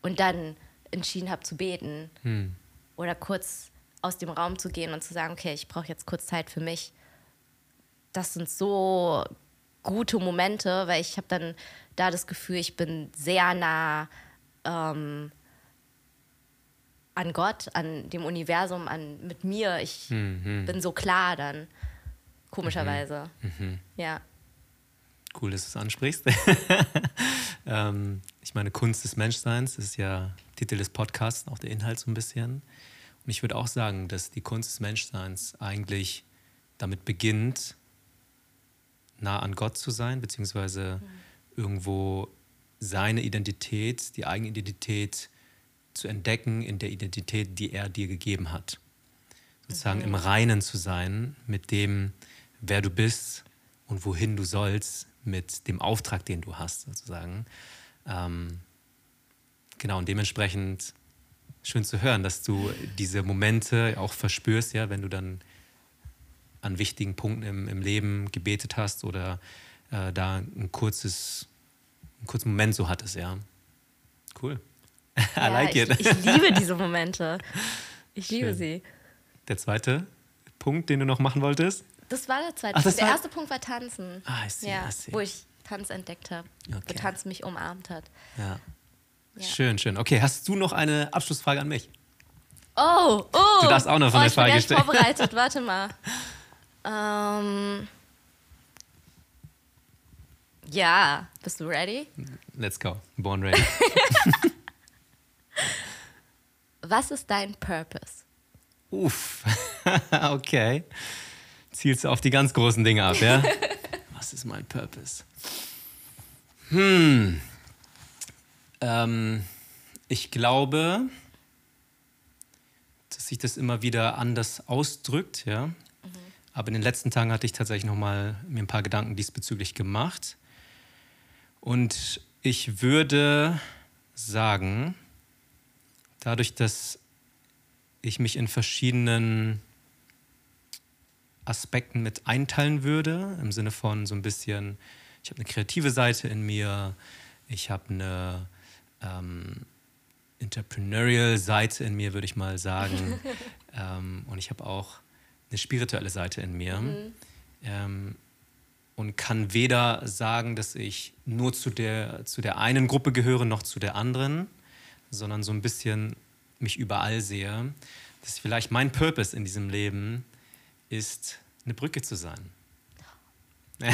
B: und dann entschieden habe zu beten
A: Hm.
B: oder kurz aus dem Raum zu gehen und zu sagen, okay, ich brauche jetzt kurz Zeit für mich. Das sind so gute Momente, weil ich habe dann da das Gefühl, ich bin sehr nah ähm, an Gott, an dem Universum, an mit mir. Ich bin so klar dann, komischerweise. Ja.
A: Cool, dass du es ansprichst. [laughs] ähm, ich meine, Kunst des Menschseins ist ja Titel des Podcasts, auch der Inhalt so ein bisschen. Und ich würde auch sagen, dass die Kunst des Menschseins eigentlich damit beginnt, nah an Gott zu sein, beziehungsweise irgendwo seine Identität, die eigene Identität zu entdecken in der Identität, die er dir gegeben hat. Sozusagen im Reinen zu sein mit dem, wer du bist und wohin du sollst, mit dem Auftrag, den du hast, sozusagen. Ähm, genau, und dementsprechend schön zu hören, dass du diese Momente auch verspürst, ja, wenn du dann an wichtigen Punkten im, im Leben gebetet hast oder äh, da ein kurzes, einen kurzen Moment so hattest, ja. Cool. [laughs] I
B: ja,
A: like
B: ich,
A: it.
B: ich liebe [laughs] diese Momente. Ich liebe
A: Schön.
B: sie.
A: Der zweite Punkt, den du noch machen wolltest?
B: Das war der zweite
A: Ach,
B: Punkt. Der
A: war-
B: erste Punkt war Tanzen.
A: Ah, I see,
B: ja, wo ich Tanz entdeckt habe,
A: Okay.
B: wo Tanz mich umarmt hat.
A: Ja.
B: Ja.
A: Schön, schön. Okay, hast du noch eine Abschlussfrage an mich?
B: Oh, oh.
A: Du darfst auch noch
B: oh,
A: eine
B: ich bin
A: Frage
B: gar nicht
A: stellen.
B: vorbereitet, [laughs] warte mal. Ähm, ja, bist du ready?
A: Let's go. Born ready. [laughs]
B: Was ist dein Purpose?
A: Uff. [laughs] okay. Zielst du auf die ganz großen Dinge ab, ja? [laughs] Was ist mein Purpose? Hm. Ähm, ich glaube, dass sich das immer wieder anders ausdrückt, ja. Aber in den letzten Tagen hatte ich tatsächlich noch mal mir ein paar Gedanken diesbezüglich gemacht. Und ich würde sagen, dadurch, dass ich mich in verschiedenen Aspekten mit einteilen würde, im Sinne von so ein bisschen, ich habe eine kreative Seite in mir, ich habe eine ähm, entrepreneurial Seite in mir, würde ich mal sagen, [laughs] ähm, und ich habe auch eine spirituelle Seite in mir. Ähm, und kann weder sagen, dass ich nur zu der, zu der einen Gruppe gehöre, noch zu der anderen, sondern so ein bisschen mich überall sehe, dass vielleicht mein Purpose in diesem Leben ist, eine Brücke zu sein. [laughs]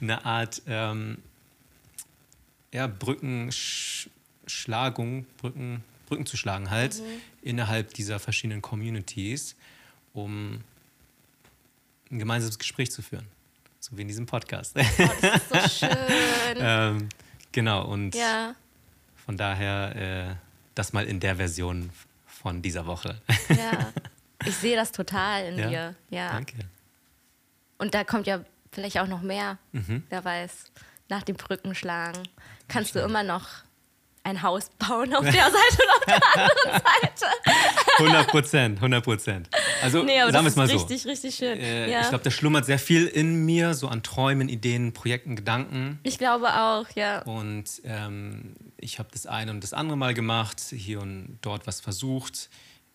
A: eine Art ähm, ja, Brückenschlagung, Brücken, Brücken zu schlagen halt innerhalb dieser verschiedenen Communities, um ein gemeinsames Gespräch zu führen. So wie in diesem Podcast.
B: Oh, das ist so [laughs] schön.
A: ähm, genau, und
B: ja,
A: von daher äh, das mal in der Version von dieser Woche.
B: ja. [laughs] Ich sehe das total in
A: Ja?
B: dir. Ja.
A: Danke.
B: Und da kommt ja vielleicht auch noch mehr.
A: Mhm.
B: Wer weiß, nach dem Brückenschlagen kannst du immer noch ein Haus bauen auf [laughs] der Seite und auf der anderen Seite.
A: 100 Prozent, 100 Prozent. Also
B: Nee,
A: sagen wir
B: das
A: es mal
B: ist
A: so.
B: richtig, richtig schön.
A: Äh,
B: ja.
A: Ich glaube, da schlummert sehr viel in mir, so an Träumen, Ideen, Projekten, Gedanken.
B: ich glaube auch, ja.
A: Und ähm, ich habe das eine und das andere mal gemacht, hier und dort was versucht,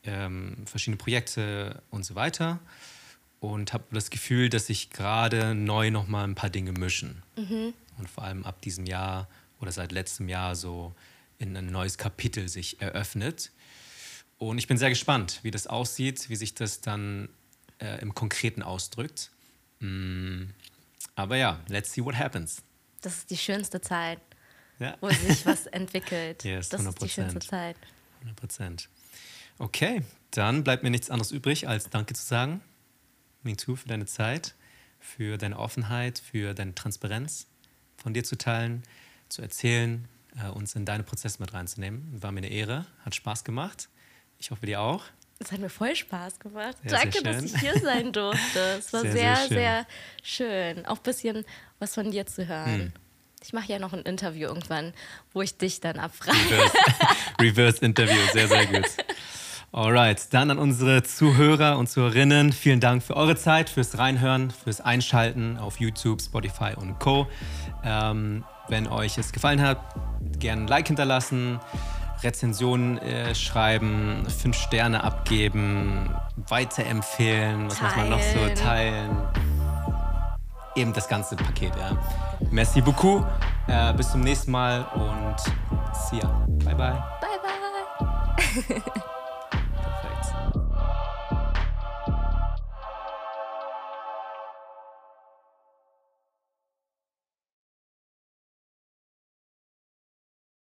A: ähm, verschiedene Projekte und so weiter. Und habe das Gefühl, dass sich gerade neu nochmal ein paar Dinge mischen. Und vor allem ab diesem Jahr oder seit letztem Jahr so in ein neues Kapitel sich eröffnet. Und ich bin sehr gespannt, wie das aussieht, wie sich das dann äh, im Konkreten ausdrückt. Mm, aber ja, let's see what happens.
B: Das ist die schönste Zeit,
A: Ja.
B: wo sich was [laughs] entwickelt.
A: Yes,
B: das ist die
A: 100%.
B: schönste Zeit.
A: 100 Prozent. Okay, dann bleibt mir nichts anderes übrig, als Danke zu sagen. MeToo für deine Zeit, für deine Offenheit, für deine Transparenz von dir zu teilen, zu erzählen, äh, uns in deine Prozesse mit reinzunehmen. War mir eine Ehre, hat Spaß gemacht. Ich hoffe, dir auch.
B: Es hat mir voll Spaß gemacht.
A: Ja, sehr
B: Danke, dass ich hier sein durfte. Es war
A: Sehr,
B: sehr,
A: sehr
B: sehr
A: schön.
B: schön. Auch ein bisschen was von dir zu hören.
A: Hm.
B: Ich mache ja noch ein Interview irgendwann, wo ich dich dann abfrage.
A: Reverse, [laughs] Reverse Interview, sehr, sehr gut. Alright, dann an unsere Zuhörer und Zuhörerinnen. Vielen Dank für eure Zeit, fürs Reinhören, fürs Einschalten auf YouTube, Spotify und Co. Ähm, wenn euch es gefallen hat, gerne ein Like hinterlassen, Rezensionen äh, schreiben, fünf Sterne abgeben, weiterempfehlen, was muss man noch so
B: Teilen.
A: teilen. Eben das ganze Paket, ja. Merci beaucoup. Äh, bis zum nächsten Mal und see ya. Bye, bye.
B: Bye, bye. [laughs]